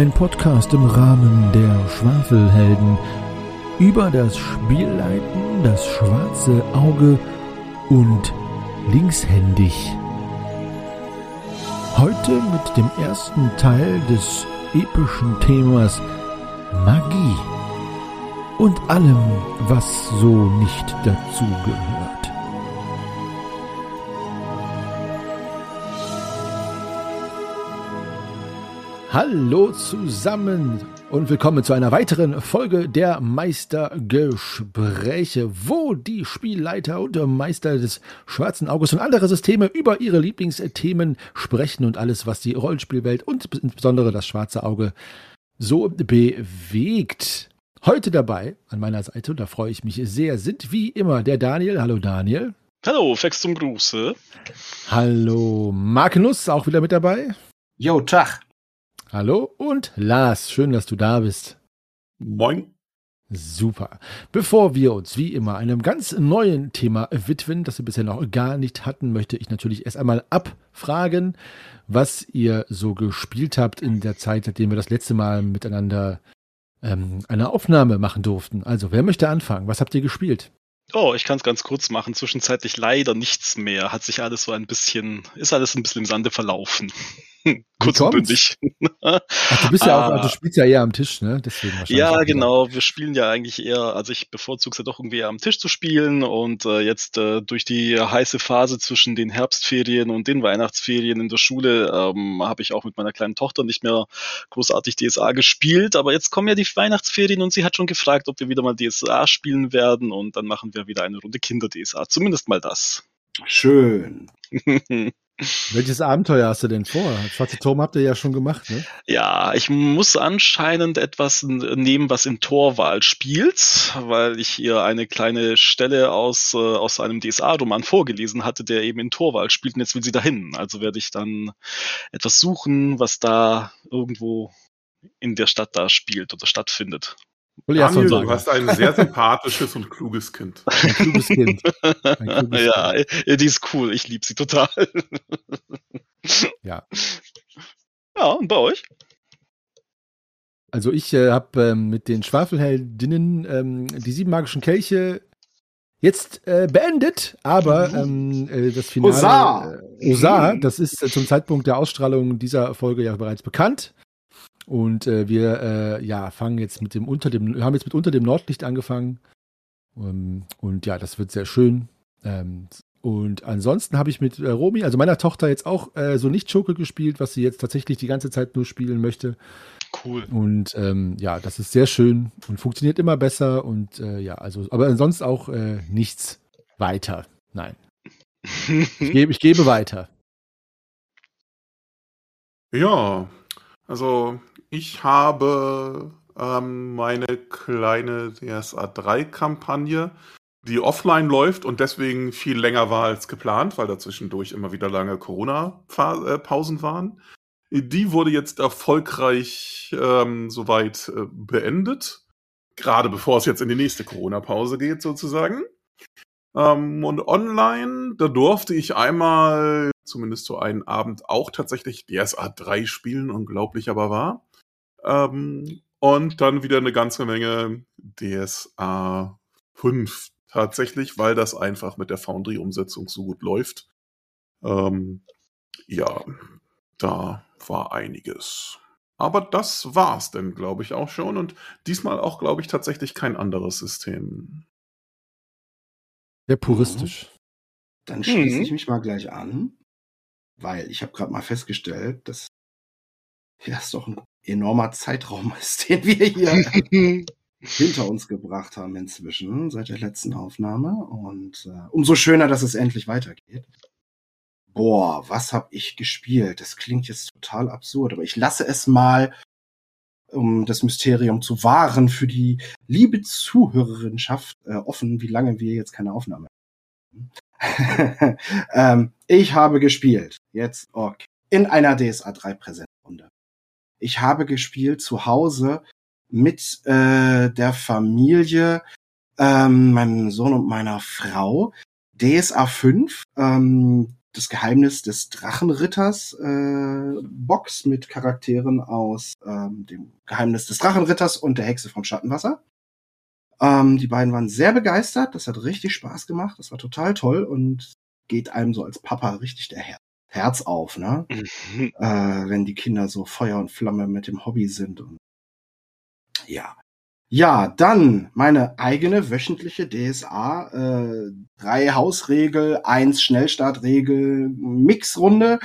Ein Podcast im Rahmen der Schwafelhelden über das Spielleiten, das schwarze Auge und linkshändig. Heute mit dem ersten Teil des epischen Themas Magie und allem, was so nicht dazugehört. Hallo zusammen und willkommen zu einer weiteren Folge der Meistergespräche, wo die Spielleiter und Meister des Schwarzen Auges und andere Systeme über ihre Lieblingsthemen sprechen und alles, was die Rollenspielwelt und insbesondere das Schwarze Auge so bewegt. Heute dabei an meiner Seite, und da freue ich mich sehr, sind wie immer der Daniel. Hallo Daniel. Hallo, Fex zum Gruße. Hallo Magnus, auch wieder mit dabei. Jo, Tag. Hallo und Lars, schön, dass du da bist. Moin. Super. Bevor wir uns wie immer einem ganz neuen Thema widmen, das wir bisher noch gar nicht hatten, möchte ich natürlich erst einmal abfragen, was ihr so gespielt habt in der Zeit, seitdem wir das letzte Mal miteinander ähm, eine Aufnahme machen durften. Also, wer möchte anfangen? Was habt ihr gespielt? Oh, ich kann es ganz kurz machen. Zwischenzeitlich leider nichts mehr. Hat sich alles so ein bisschen, ist alles ein bisschen im Sande verlaufen. Kurz und bündig. Ach, du bist ja auch, also du spielst ja eher am Tisch, ne? Deswegen wahrscheinlich. Ja, genau. Wir spielen ja eigentlich eher, also ich bevorzuge es ja doch irgendwie eher am Tisch zu spielen und äh, jetzt äh, durch die heiße Phase zwischen den Herbstferien und den Weihnachtsferien in der Schule ähm, habe ich auch mit meiner kleinen Tochter nicht mehr großartig DSA gespielt, aber jetzt kommen ja die Weihnachtsferien und sie hat schon gefragt, ob wir wieder mal DSA spielen werden und dann machen wir wieder eine Runde Kinder-DSA. Zumindest mal das. Schön. Welches Abenteuer hast du denn vor? Schwarze Turm habt ihr ja schon gemacht, ne? Ja, ich muss anscheinend etwas nehmen, was in Torwahl spielt, weil ich ihr eine kleine Stelle aus, äh, aus einem DSA-Roman vorgelesen hatte, der eben in Torwahl spielt und jetzt will sie dahin. Also werde ich dann etwas suchen, was da irgendwo in der Stadt da spielt oder stattfindet. Daniel, du hast ein sehr sympathisches und kluges Kind. Ein kluges Kind. Ein kluges ja, kind. die ist cool. Ich liebe sie total. ja. Ja, und bei euch? Also ich äh, habe ähm, mit den Schwafelheldinnen ähm, die sieben magischen Kelche jetzt äh, beendet, aber mhm. ähm, äh, das Finale Osar, äh, Osar das ist äh, zum Zeitpunkt der Ausstrahlung dieser Folge ja bereits bekannt. Und äh, wir äh, ja, fangen jetzt mit dem unter dem, haben jetzt mit unter dem Nordlicht angefangen. Um, ähm, und ja, das wird sehr schön. Ähm, und ansonsten habe ich mit äh, Romy, also meiner Tochter, jetzt auch äh, so nicht Schurke gespielt, was sie jetzt tatsächlich die ganze Zeit nur spielen möchte. Cool. Und ähm, ja, das ist sehr schön und funktioniert immer besser. Und äh, ja, also, aber ansonsten auch äh, nichts weiter. Nein. ich, gebe, ich gebe weiter. Ja, also ich habe ähm, meine kleine DSA 3-Kampagne, die offline läuft und deswegen viel länger war als geplant, weil dazwischendurch immer wieder lange Corona-Pausen waren. Die wurde jetzt erfolgreich ähm, soweit äh, beendet. Gerade bevor es jetzt in die nächste Corona-Pause geht, sozusagen. Ähm, und online, da durfte ich einmal, zumindest so einen Abend, auch tatsächlich DSA 3 spielen, unglaublich aber wahr. Ähm, und dann wieder eine ganze Menge DSA 5 tatsächlich, weil das einfach mit der Foundry-Umsetzung so gut läuft. Ähm, ja, da war einiges. Aber das war's denn, glaube ich, auch schon. Und diesmal auch, glaube ich, tatsächlich kein anderes System. Sehr puristisch. Dann schließe mhm. ich mich mal gleich an, weil ich habe gerade mal festgestellt, dass ja, es doch ein enormer Zeitraum ist, den wir hier hinter uns gebracht haben inzwischen, seit der letzten Aufnahme. Und äh, umso schöner, dass es endlich weitergeht. Boah, was hab ich gespielt? Das klingt jetzt total absurd, aber ich lasse es mal, um das Mysterium zu wahren, für die liebe Zuhörerinschaft äh, offen, wie lange wir jetzt keine Aufnahme haben. ähm, ich habe gespielt, jetzt okay, in einer DSA 3 Präsentrunde. Ich habe gespielt zu Hause mit äh, der Familie, ähm, meinem Sohn und meiner Frau. DSA 5, ähm, das Geheimnis des Drachenritters äh, Box mit Charakteren aus ähm, dem Geheimnis des Drachenritters und der Hexe vom Schattenwasser. Ähm, die beiden waren sehr begeistert, das hat richtig Spaß gemacht, das war total toll und geht einem so als Papa richtig der Her Herz auf, ne? Mhm. Äh, wenn die Kinder so Feuer und Flamme mit dem Hobby sind und ja, ja, dann meine eigene wöchentliche DSA, äh, drei Hausregel, eins Schnellstartregel, Mixrunde,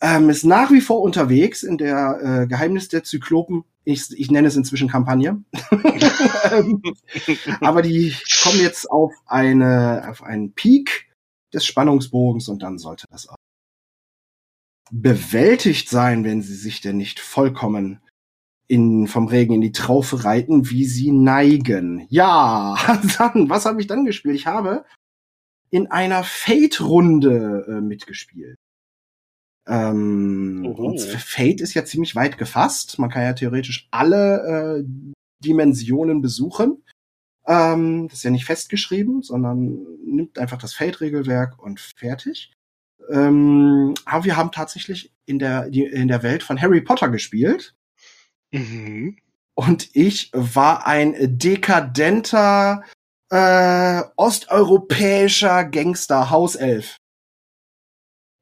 ähm, ist nach wie vor unterwegs in der äh, Geheimnis der Zyklopen. Ich, ich nenne es inzwischen Kampagne. Ähm, aber die kommen jetzt auf eine, auf einen Peak des Spannungsbogens und dann sollte das auch bewältigt sein, wenn sie sich denn nicht vollkommen in, vom Regen in die Traufe reiten, wie sie neigen. Ja, dann, was habe ich dann gespielt? Ich habe in einer Fate-Runde äh, mitgespielt. Ähm, und Fate ist ja ziemlich weit gefasst. Man kann ja theoretisch alle äh, Dimensionen besuchen. Ähm, das ist ja nicht festgeschrieben, sondern nimmt einfach das Fate-Regelwerk und fertig. Ähm, aber wir haben tatsächlich in der, in der Welt von Harry Potter gespielt. Mhm. Und ich war ein dekadenter äh, osteuropäischer Gangster Hauself.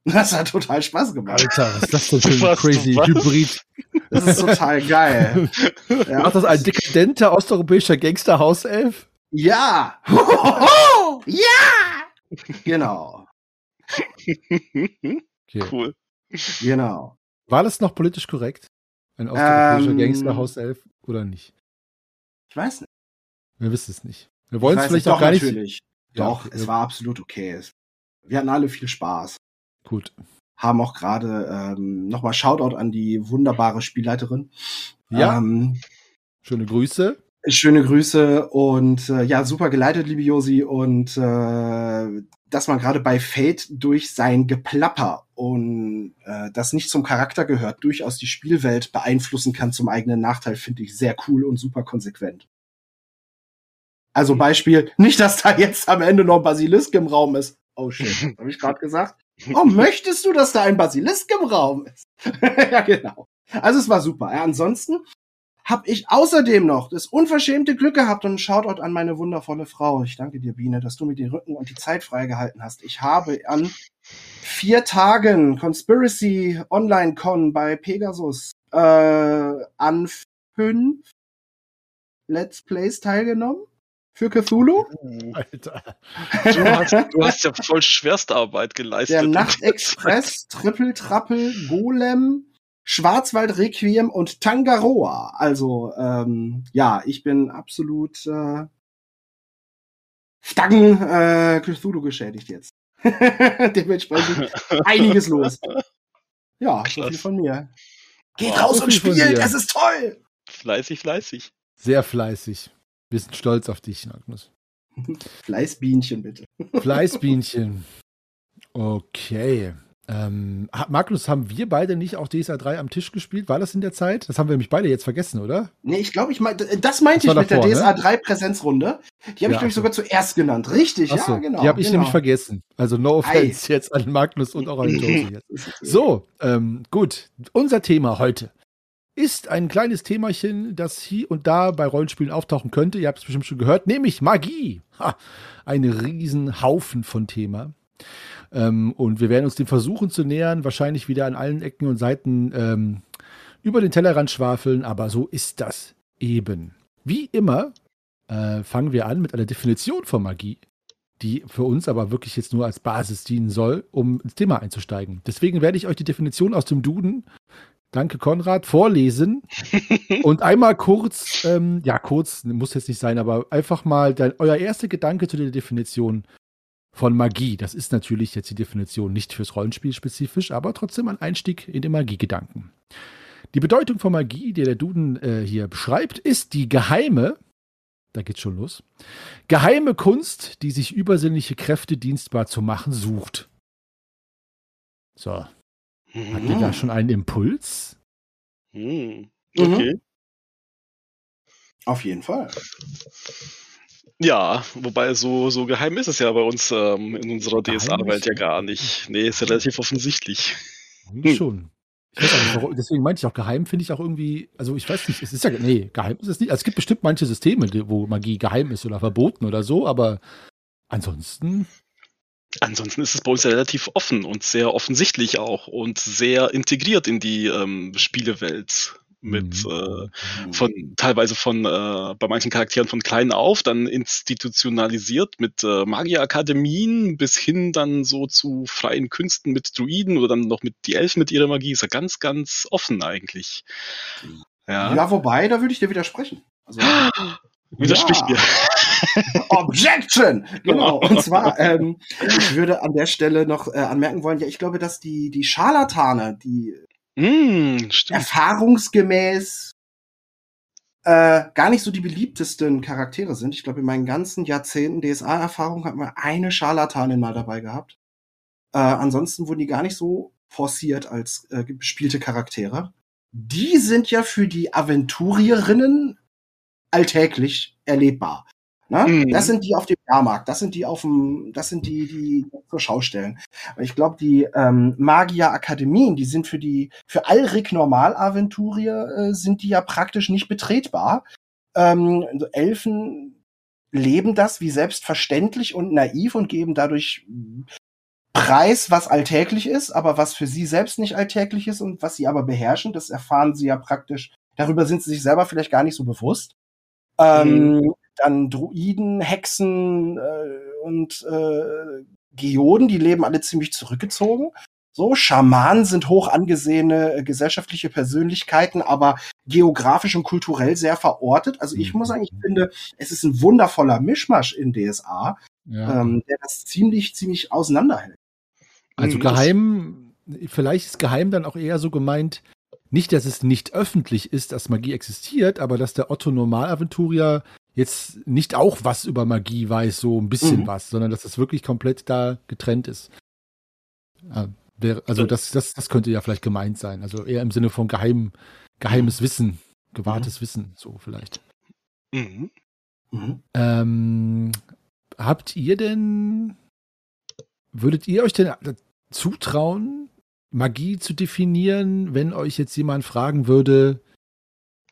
Das hat total Spaß gemacht. Alter, was ist das denn für ein crazy was? Hybrid? Das ist total geil. ja. Macht das ein dekadenter osteuropäischer Gangster Hauself? Ja! ja! Genau. Okay. Cool. Genau. War das noch politisch korrekt? Ein osteuropäischer ähm, Gangster-Hauself oder nicht? Ich weiß nicht. Wir wissen es nicht. Wir wollen es vielleicht auch gar nicht. Natürlich. Doch, ja, es war absolut okay. Wir hatten alle viel Spaß. Gut. Haben auch gerade ähm, nochmal Shoutout an die wunderbare Spielleiterin. Ja. Ähm, Schöne Grüße. Schöne Grüße und äh, ja, super geleitet, liebe Josi. Und äh, dass man gerade bei Fate durch sein Geplapper und äh, das nicht zum Charakter gehört, durchaus die Spielwelt beeinflussen kann zum eigenen Nachteil, finde ich sehr cool und super konsequent. Also mhm. Beispiel, nicht, dass da jetzt am Ende noch ein Basilisk im Raum ist. Oh shit, habe ich gerade gesagt? Oh, möchtest du, dass da ein Basilisk im Raum ist? ja, genau. Also es war super. Ja, ansonsten habe ich außerdem noch das unverschämte Glück gehabt und ein Shoutout an meine wundervolle Frau. Ich danke dir, Biene, dass du mir den Rücken und die Zeit freigehalten hast. Ich habe an vier Tagen Conspiracy Online Con bei Pegasus äh, an fünf Let's Plays teilgenommen für Cthulhu. Alter. Du hast, du hast ja voll Schwerstarbeit geleistet. Der Nachtexpress, Triple Trappel, Golem, Schwarzwald Requiem und Tangaroa. Also ähm, ja, ich bin absolut äh, Stangen äh, Cthulhu geschädigt jetzt. Dementsprechend einiges los. Ja, so viel von mir. Geht oh, raus und spielt, es ist toll! Fleißig, fleißig. Sehr fleißig. Wir sind stolz auf dich, Magnus. Fleißbienchen, bitte. Fleißbienchen. Okay. Ähm, Magnus, haben wir beide nicht auch DSA 3 am Tisch gespielt? War das in der Zeit? Das haben wir nämlich beide jetzt vergessen, oder? Nee, ich glaube, ich mein, das meinte das ich mit davor, der DSA ne? 3 Präsenzrunde. Die habe ja, ich, glaube ich, sogar zuerst genannt. Richtig, ja, genau. Die habe ich genau. nämlich vergessen. Also no offense Ei. jetzt an Magnus und auch an Josie jetzt. So, ähm, gut. Unser Thema heute ist ein kleines Themachen, das hier und da bei Rollenspielen auftauchen könnte. Ihr habt es bestimmt schon gehört, nämlich Magie. Ha, ein Riesenhaufen von Thema. Ähm, und wir werden uns dem versuchen zu nähern, wahrscheinlich wieder an allen Ecken und Seiten ähm, über den Tellerrand schwafeln, aber so ist das eben. Wie immer äh, fangen wir an mit einer Definition von Magie, die für uns aber wirklich jetzt nur als Basis dienen soll, um ins Thema einzusteigen. Deswegen werde ich euch die Definition aus dem Duden, danke Konrad, vorlesen und einmal kurz, ähm, ja kurz, muss jetzt nicht sein, aber einfach mal dein, euer erster Gedanke zu der Definition von Magie. Das ist natürlich jetzt die Definition nicht fürs Rollenspiel spezifisch, aber trotzdem ein Einstieg in den Magiegedanken. Die Bedeutung von Magie, die der Duden äh, hier beschreibt, ist die geheime, da geht's schon los, geheime Kunst, die sich übersinnliche Kräfte dienstbar zu machen sucht. So. Mhm. Hat ihr da schon einen Impuls? Mhm. Okay. Auf jeden Fall. Ja, wobei so, so geheim ist es ja bei uns ähm, in unserer DSA-Welt ja gar nicht. Nee, ist ja relativ offensichtlich. Hm. Schon. Nicht, deswegen meinte ich auch, geheim finde ich auch irgendwie, also ich weiß nicht, es ist ja, nee, geheim ist es nicht. Also es gibt bestimmt manche Systeme, wo Magie geheim ist oder verboten oder so, aber ansonsten. Ansonsten ist es bei uns ja relativ offen und sehr offensichtlich auch und sehr integriert in die ähm, Spielewelt mit mhm. äh, von teilweise von äh, bei manchen Charakteren von klein auf dann institutionalisiert mit äh, Magierakademien bis hin dann so zu freien Künsten mit Druiden oder dann noch mit die Elfen mit ihrer Magie ist ja ganz ganz offen eigentlich. Ja, ja wobei da würde ich dir widersprechen. Also, Widersprich ja. mir. Objection! Genau. Und zwar, ähm, ich würde an der Stelle noch äh, anmerken wollen, ja, ich glaube, dass die, die Scharlatane, die Mm, erfahrungsgemäß äh, gar nicht so die beliebtesten Charaktere sind. Ich glaube, in meinen ganzen Jahrzehnten DSA-Erfahrung hat man eine Scharlatanin mal dabei gehabt. Äh, ansonsten wurden die gar nicht so forciert als äh, gespielte Charaktere. Die sind ja für die Aventurierinnen alltäglich erlebbar. Ne? Mhm. Das sind die auf dem Jahrmarkt, das sind die auf dem, das sind die, die zur Schau stellen. Und ich glaube, die ähm, Magier-Akademien, die sind für die, für Alrik Normal-Aventurier äh, sind die ja praktisch nicht betretbar. Ähm, also Elfen leben das wie selbstverständlich und naiv und geben dadurch Preis, was alltäglich ist, aber was für sie selbst nicht alltäglich ist und was sie aber beherrschen, das erfahren sie ja praktisch. Darüber sind sie sich selber vielleicht gar nicht so bewusst. Ähm, mhm dann Druiden, Hexen äh, und äh, Geoden, die leben alle ziemlich zurückgezogen. So, Schamanen sind hoch angesehene äh, gesellschaftliche Persönlichkeiten, aber geografisch und kulturell sehr verortet. Also ich muss sagen, ich finde, es ist ein wundervoller Mischmasch in DSA, ja. ähm, der das ziemlich, ziemlich auseinanderhält. Also mhm. geheim, vielleicht ist geheim dann auch eher so gemeint, nicht, dass es nicht öffentlich ist, dass Magie existiert, aber dass der Otto Normalaventurier jetzt nicht auch was über Magie weiß, so ein bisschen mhm. was, sondern dass das wirklich komplett da getrennt ist. also das, das, das könnte ja vielleicht gemeint sein. Also eher im Sinne von geheim, geheimes mhm. Wissen, gewahrtes mhm. Wissen, so vielleicht. Mhm. Mhm. Ähm, habt ihr denn, würdet ihr euch denn zutrauen, Magie zu definieren, wenn euch jetzt jemand fragen würde,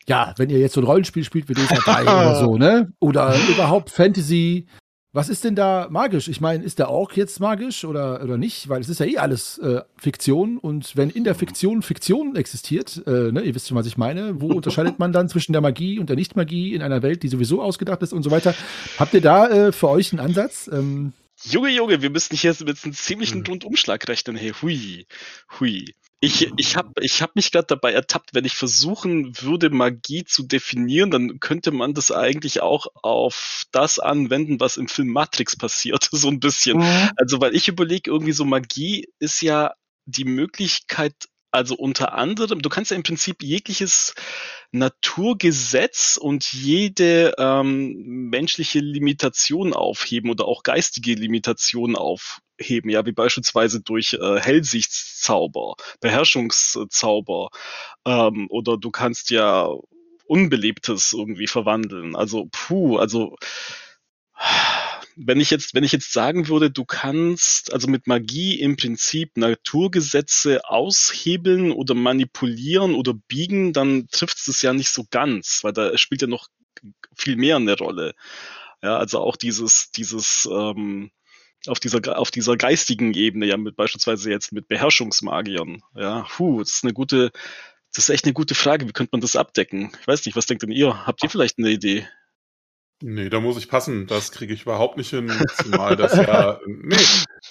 ja, wenn ihr jetzt so ein Rollenspiel spielt wie DSA 3 oder so, ne? Oder überhaupt Fantasy. Was ist denn da magisch? Ich meine, ist der Ork jetzt magisch oder, oder nicht? Weil es ist ja eh alles äh, Fiktion und wenn in der Fiktion Fiktion existiert, äh, ne, ihr wisst schon, was ich meine, wo unterscheidet man dann zwischen der Magie und der Nicht-Magie in einer Welt, die sowieso ausgedacht ist und so weiter? Habt ihr da äh, für euch einen Ansatz? Ähm, Junge, Junge, wir müssen hier mit einem ziemlichen hm. Rundumschlag rechnen. Hey, hui, hui. Ich, ich habe ich hab mich gerade dabei ertappt, wenn ich versuchen würde, Magie zu definieren, dann könnte man das eigentlich auch auf das anwenden, was im Film Matrix passiert, so ein bisschen. Mhm. Also, weil ich überlege, irgendwie so Magie ist ja die Möglichkeit, also unter anderem, du kannst ja im Prinzip jegliches Naturgesetz und jede ähm, menschliche Limitation aufheben oder auch geistige Limitation aufheben, ja, wie beispielsweise durch äh, Hellsichtszauber, Beherrschungszauber ähm, oder du kannst ja Unbelebtes irgendwie verwandeln. Also, puh, also wenn ich jetzt, wenn ich jetzt sagen würde, du kannst also mit Magie im Prinzip Naturgesetze aushebeln oder manipulieren oder biegen, dann trifft es ja nicht so ganz, weil da spielt ja noch viel mehr eine Rolle. Ja, also auch dieses, dieses, ähm, auf dieser, auf dieser geistigen Ebene, ja, mit beispielsweise jetzt mit Beherrschungsmagiern. Ja, puh, das ist eine gute, das ist echt eine gute Frage. Wie könnte man das abdecken? Ich weiß nicht, was denkt denn ihr? Habt ihr vielleicht eine Idee? Nee, da muss ich passen. Das kriege ich überhaupt nicht hin. Zumal das ja, nee,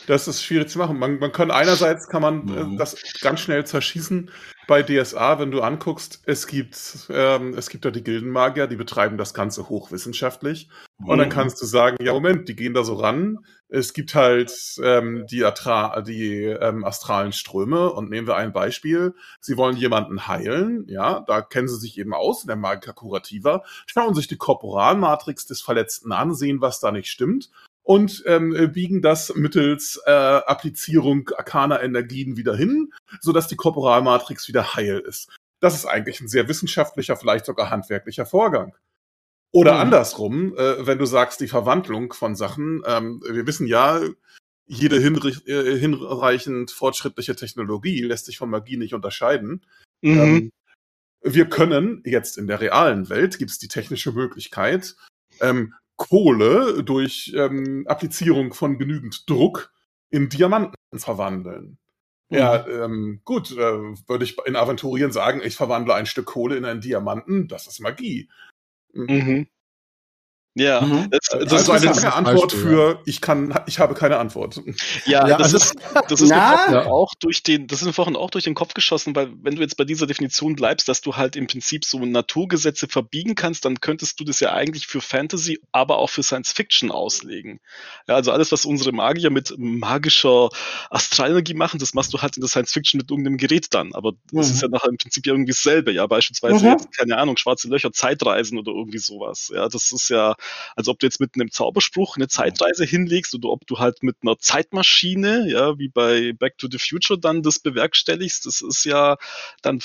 das ist schwierig zu machen. Man, man kann einerseits kann man äh, mhm. das ganz schnell zerschießen. Bei DSA, wenn du anguckst, es gibt, ähm, es gibt da die Gildenmagier, die betreiben das Ganze hochwissenschaftlich. Mhm. Und dann mhm. kannst du sagen, ja, Moment, die gehen da so ran. Es gibt halt ähm, die, Atra die ähm, astralen Ströme und nehmen wir ein Beispiel. Sie wollen jemanden heilen, ja, da kennen sie sich eben aus in der Magica Curativa, schauen sich die Korporalmatrix des Verletzten an, sehen, was da nicht stimmt und ähm, biegen das mittels äh, Applizierung arkaner Energien wieder hin, sodass die Korporalmatrix wieder heil ist. Das ist eigentlich ein sehr wissenschaftlicher, vielleicht sogar handwerklicher Vorgang. Oder mhm. andersrum, äh, wenn du sagst, die Verwandlung von Sachen, ähm, wir wissen ja, jede äh, hinreichend fortschrittliche Technologie lässt sich von Magie nicht unterscheiden. Mhm. Ähm, wir können jetzt in der realen Welt, gibt es die technische Möglichkeit, ähm, Kohle durch ähm, Applizierung von genügend Druck in Diamanten verwandeln. Mhm. Ja, ähm, gut, äh, würde ich in Aventurien sagen, ich verwandle ein Stück Kohle in einen Diamanten, das ist Magie. Mhm. Ja, mhm. das, das, das, ist eine lange Antwort Beispiel, für ja. ich kann, ich habe keine Antwort. Ja, ja das also, ist, das ist mir auch durch den, das ist mir vorhin auch durch den Kopf geschossen, weil wenn du jetzt bei dieser Definition bleibst, dass du halt im Prinzip so Naturgesetze verbiegen kannst, dann könntest du das ja eigentlich für Fantasy, aber auch für Science Fiction auslegen. Ja, also alles, was unsere Magier mit magischer Astralenergie machen, das machst du halt in der Science Fiction mit irgendeinem Gerät dann. Aber das mhm. ist ja nachher im Prinzip irgendwie dasselbe. Ja, beispielsweise mhm. jetzt, keine Ahnung, schwarze Löcher, Zeitreisen oder irgendwie sowas. Ja, das ist ja als ob du jetzt mit einem Zauberspruch eine Zeitreise hinlegst oder ob du halt mit einer Zeitmaschine, ja, wie bei Back to the Future dann das bewerkstelligst. Das ist ja dann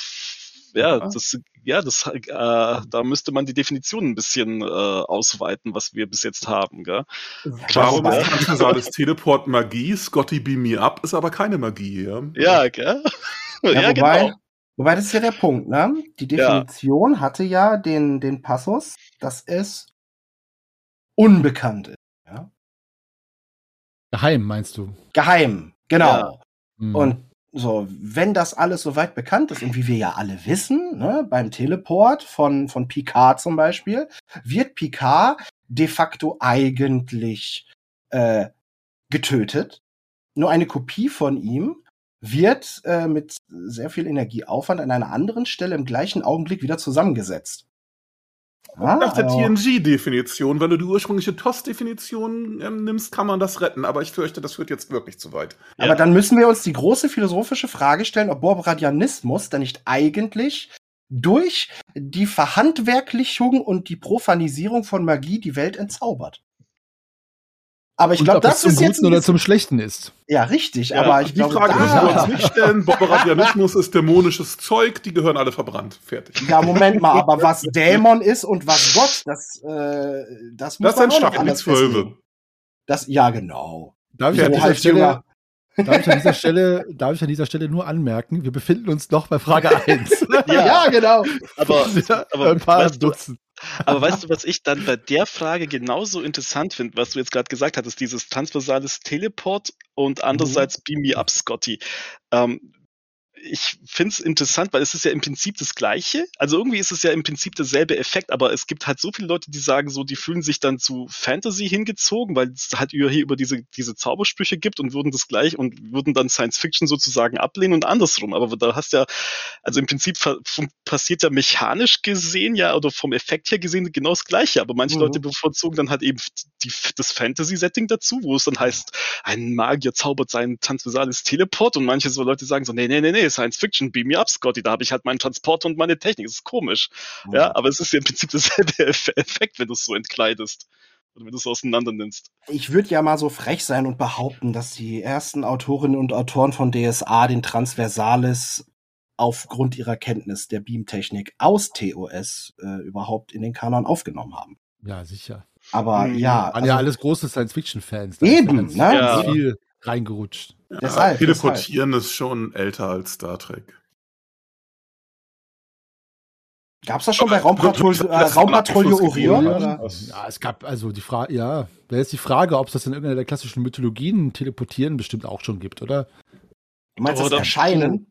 ja, das, ja, das, äh, da müsste man die Definition ein bisschen äh, ausweiten, was wir bis jetzt haben. Gell? Warum ist transversales Teleport Magie? Scotty Beam Me Up ist aber keine Magie. Ja, ja gell? Ja, ja wobei, genau. Wobei, das ist ja der Punkt, ne? Die Definition ja. hatte ja den, den Passus, dass es unbekannt ist. Ja? Geheim, meinst du? Geheim, genau. Ja. Mhm. Und so, wenn das alles soweit bekannt ist und wie wir ja alle wissen, ne, beim Teleport von, von Picard zum Beispiel, wird Picard de facto eigentlich äh, getötet. Nur eine Kopie von ihm wird äh, mit sehr viel Energieaufwand an einer anderen Stelle im gleichen Augenblick wieder zusammengesetzt. Ah, Nach der TNG-Definition, wenn du die ursprüngliche TOS-Definition ähm, nimmst, kann man das retten. Aber ich fürchte, das führt jetzt wirklich zu weit. Aber ja. dann müssen wir uns die große philosophische Frage stellen, ob Borbradianismus dann nicht eigentlich durch die Verhandwerklichung und die Profanisierung von Magie die Welt entzaubert. Aber ich glaube, das, zum Guten oder zum Schlechten ist. Ja, richtig. Ja, aber ich glaube, die Frage müssen wir uns nicht stellen. Bobberabianismus ist dämonisches Zeug, die gehören alle verbrannt. Fertig. Ja, Moment mal, aber was Dämon ist und was Gott, das, äh, das muss das man auch noch alles Zwölfe. Das, ja, genau. Darf ich, an dieser Stelle, darf, ich an dieser Stelle, darf ich an dieser Stelle nur anmerken, wir befinden uns noch bei Frage 1. ja, ja, genau. Aber, aber ein paar Dutzend. Aber weißt du, was ich dann bei der Frage genauso interessant finde, was du jetzt gerade gesagt hattest, dieses transversales Teleport und mhm. andererseits mhm. Beam Me Up, Scotty. Ähm, ich finde es interessant, weil es ist ja im Prinzip das Gleiche. Also irgendwie ist es ja im Prinzip derselbe Effekt, aber es gibt halt so viele Leute, die sagen so, die fühlen sich dann zu Fantasy hingezogen, weil es halt über, hier über diese, diese Zaubersprüche gibt und würden das gleich und würden dann Science Fiction sozusagen ablehnen und andersrum. Aber da hast ja, also im Prinzip passiert ja mechanisch gesehen ja oder vom Effekt her gesehen genau das Gleiche. Aber manche mhm. Leute bevorzugen dann halt eben die, das Fantasy-Setting dazu, wo es dann heißt, ein Magier zaubert sein transversales Teleport und manche so Leute sagen so, nee, nee, nee, nee, Science Fiction, beam me up, Scotty, da habe ich halt meinen Transport und meine Technik. Das ist komisch. Mhm. Ja, aber es ist ja im Prinzip derselbe Effekt, wenn du es so entkleidest. Oder wenn du es auseinander nimmst. Ich würde ja mal so frech sein und behaupten, dass die ersten Autorinnen und Autoren von DSA den Transversalis aufgrund ihrer Kenntnis der Beamtechnik aus TOS äh, überhaupt in den Kanon aufgenommen haben. Ja, sicher. Aber mhm. ja. Waren also, ja alles große Science-Fiction-Fans. Eben, ne? Ja. Viel reingerutscht. Ja, deshalb, teleportieren deshalb. ist schon älter als Star Trek. Gab es das schon bei Raumpatrouille, äh, Raumpatrouille Orion? Ja, es gab also die Frage, ja, wäre jetzt die Frage, ob es das in irgendeiner der klassischen Mythologien teleportieren bestimmt auch schon gibt, oder? Du meinst das Erscheinen?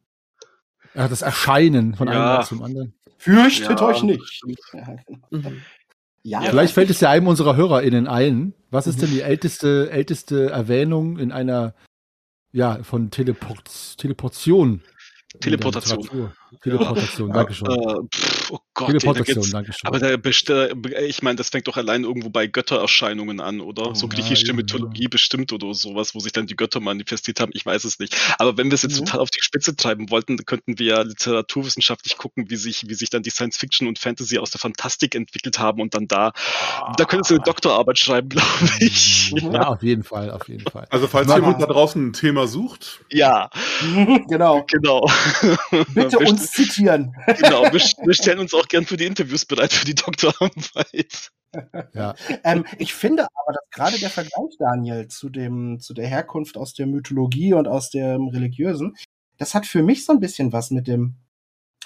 Ja, das Erscheinen von ja. einem zum anderen. Fürchtet ja. euch nicht. Genau. mhm. Ja, Vielleicht fällt es ja einem unserer HörerInnen ein. Was ist denn die älteste, älteste Erwähnung in einer, ja, von Teleport, Teleportation? Teleportation. Teleportation, ja. danke schon. Äh, pff, oh Gott, Teleportation, ey, danke schon. Aber der, ich meine, das fängt doch allein irgendwo bei Göttererscheinungen an, oder? Oh, so griechische ja, Mythologie ja. bestimmt oder sowas, wo sich dann die Götter manifestiert haben. Ich weiß es nicht. Aber wenn wir es jetzt mhm. total auf die Spitze treiben wollten, könnten wir ja literaturwissenschaftlich gucken, wie sich, wie sich dann die Science Fiction und Fantasy aus der Fantastik entwickelt haben und dann da, ah. da könntest du eine Doktorarbeit schreiben, glaube ich. Ja, auf jeden Fall, auf jeden Fall. Also falls jemand da draußen ein Thema sucht. Ja. genau. Genau. Bitte uns zitieren. Genau, wir, wir, stellen uns auch gern für die Interviews bereit, für die Doktorarbeit. ja. ähm, ich finde aber, dass gerade der Vergleich, Daniel, zu dem, zu der Herkunft aus der Mythologie und aus dem Religiösen, das hat für mich so ein bisschen was mit dem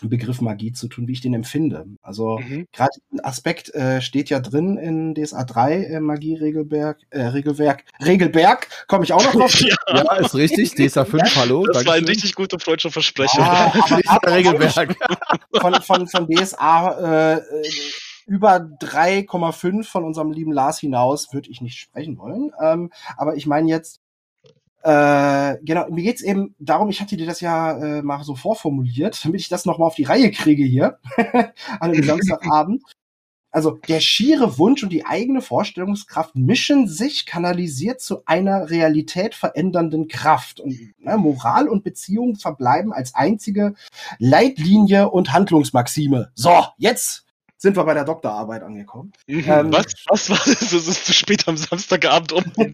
Begriff Magie zu tun, wie ich den empfinde. Also mhm. gerade ein Aspekt äh, steht ja drin in DSA 3 äh, Magie-Regelwerk, äh, Regelwerk, Regelberg, komme ich auch noch drauf. ja. ja. ist richtig, DSA 5, ja. hallo. Das war ein richtig guter freudscher Versprecher. Ah, Regelwerk. Von, von, von DSA äh, über 3,5 von unserem lieben Lars hinaus würde ich nicht sprechen wollen. Ähm, aber ich meine jetzt äh, genau, mir geht's eben darum, ich hatte dir das ja äh, mal so vorformuliert, damit ich das nochmal auf die Reihe kriege hier an einem Samstagabend. Also der schiere Wunsch und die eigene Vorstellungskraft mischen sich kanalisiert zu einer Realität verändernden Kraft. Und ne, Moral und Beziehung verbleiben als einzige Leitlinie und Handlungsmaxime. So, jetzt sind wir bei der Doktorarbeit angekommen. Mhm. Ähm, was, was war das? Das ist zu spät am Samstagabend um.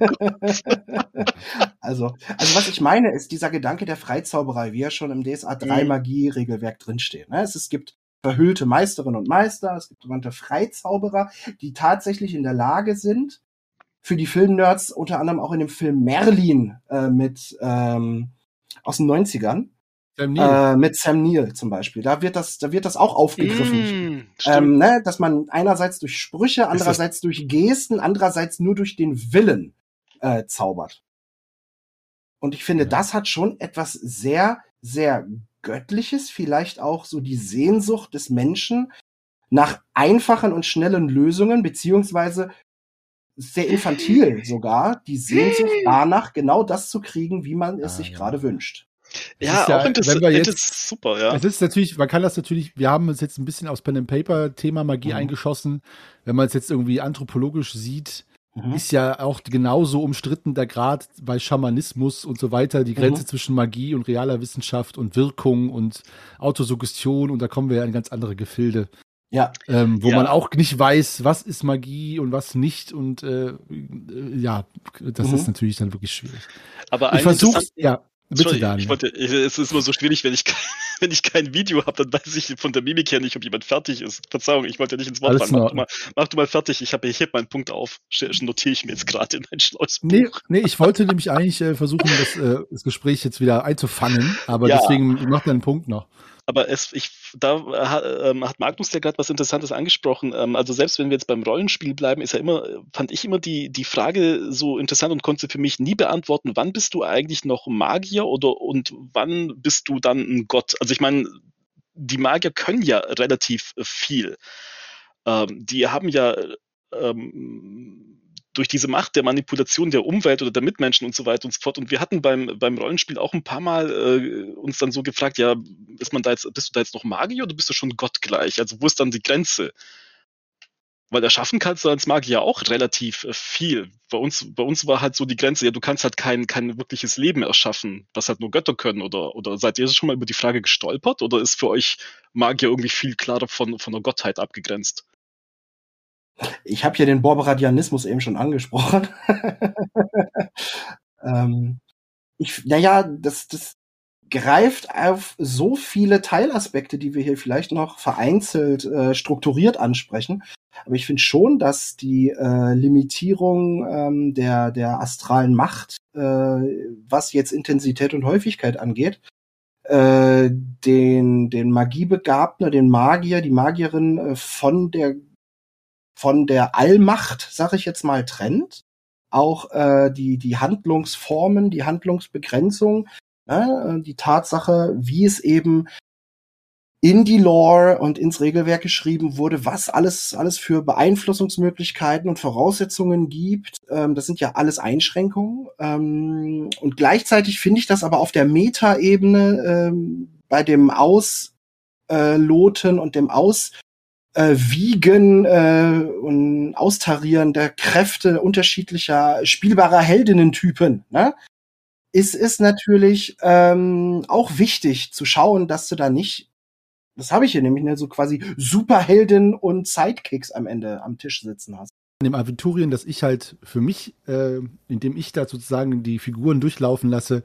also, also, was ich meine, ist dieser Gedanke der Freizauberei, wie er schon im DSA 3 mhm. Magie-Regelwerk drinsteht. Ne? Es, es gibt verhüllte Meisterinnen und Meister, es gibt sogenannte Freizauberer, die tatsächlich in der Lage sind, für die Filmnerds unter anderem auch in dem Film Merlin äh, mit ähm, aus den 90ern, Sam. Äh, mit Sam Neill zum Beispiel. Da wird das, da wird das auch aufgegriffen. Mm, ähm, ne? Dass man einerseits durch Sprüche, andererseits durch Gesten, andererseits nur durch den Willen äh, zaubert. Und ich finde, ja. das hat schon etwas sehr, sehr Göttliches, vielleicht auch so die Sehnsucht des Menschen nach einfachen und schnellen Lösungen, beziehungsweise sehr infantil sogar, die Sehnsucht danach, genau das zu kriegen, wie man es ah, sich ja. gerade wünscht. Ja, ja, auch interessant. Wenn wir jetzt, super, ja. Es ist natürlich, man kann das natürlich, wir haben uns jetzt ein bisschen aus Pen and Paper Thema Magie mhm. eingeschossen. Wenn man es jetzt irgendwie anthropologisch sieht, mhm. ist ja auch genauso umstritten der Grad bei Schamanismus und so weiter, die Grenze mhm. zwischen Magie und realer Wissenschaft und Wirkung und Autosuggestion und da kommen wir ja in ganz andere Gefilde. Ja. Ähm, wo ja. man auch nicht weiß, was ist Magie und was nicht. Und äh, äh ja, das mhm. ist natürlich dann wirklich schwierig. Aber ich versuche, ja. Bitte, Daniel. Ich wollte, es ist immer so schwierig, wenn ich, wenn ich kein Video habe, dann weiß ich von der Mimik her nicht, ob jemand fertig ist. Verzeihung, ich wollte nicht ins Wort fallen. Mach, du mal, mach du mal fertig. Ich habe hier meinen Punkt auf. Notiere ich mir jetzt gerade in mein schlaues Nee, nee, ich wollte nämlich eigentlich äh, versuchen, das, äh, das Gespräch jetzt wieder einzufangen, aber ja. deswegen mach deinen Punkt noch aber es, ich, da äh, hat Magnus ja gerade was Interessantes angesprochen. Ähm, also selbst wenn wir jetzt beim Rollenspiel bleiben, ist ja immer, fand ich immer die, die Frage so interessant und konnte für mich nie beantworten, wann bist du eigentlich noch Magier oder und wann bist du dann ein Gott? Also ich meine, die Magier können ja relativ viel. Ähm, die haben ja ähm, durch diese Macht der Manipulation der Umwelt oder der Mitmenschen und so weiter und so fort. Und wir hatten beim, beim Rollenspiel auch ein paar Mal äh, uns dann so gefragt, ja, ist man da jetzt, bist du da jetzt noch Magier oder bist du schon gottgleich? Also wo ist dann die Grenze? Weil erschaffen kannst du als Magier auch relativ äh, viel. Bei uns, bei uns war halt so die Grenze, ja, du kannst halt kein, kein wirkliches Leben erschaffen, was halt nur Götter können. Oder, oder seid ihr schon mal über die Frage gestolpert? Oder ist für euch Magier irgendwie viel klarer von, von der Gottheit abgegrenzt? Ich habe hier den Borberadianismus eben schon angesprochen. ähm, ich, naja, das, das greift auf so viele Teilaspekte, die wir hier vielleicht noch vereinzelt äh, strukturiert ansprechen. Aber ich finde schon, dass die äh, Limitierung ähm, der, der astralen Macht, äh, was jetzt Intensität und Häufigkeit angeht, äh, den, den Magiebegabten, den Magier, die Magierin äh, von der von der Allmacht, sag ich jetzt mal, trennt. Auch äh, die, die Handlungsformen, die Handlungsbegrenzung, äh, die Tatsache, wie es eben in die Lore und ins Regelwerk geschrieben wurde, was alles, alles für Beeinflussungsmöglichkeiten und Voraussetzungen gibt. Ähm, das sind ja alles Einschränkungen. Ähm, und gleichzeitig finde ich das aber auf der Meta-Ebene ähm, bei dem Ausloten und dem Aus äh, Wiegen äh, und Austarieren der Kräfte unterschiedlicher spielbarer Heldinnentypen, ne? ist es natürlich ähm, auch wichtig zu schauen, dass du da nicht, das habe ich hier nämlich, ne, so quasi Superhelden und Sidekicks am Ende am Tisch sitzen hast. In dem Aventurien, das ich halt für mich, äh, indem ich da sozusagen die Figuren durchlaufen lasse,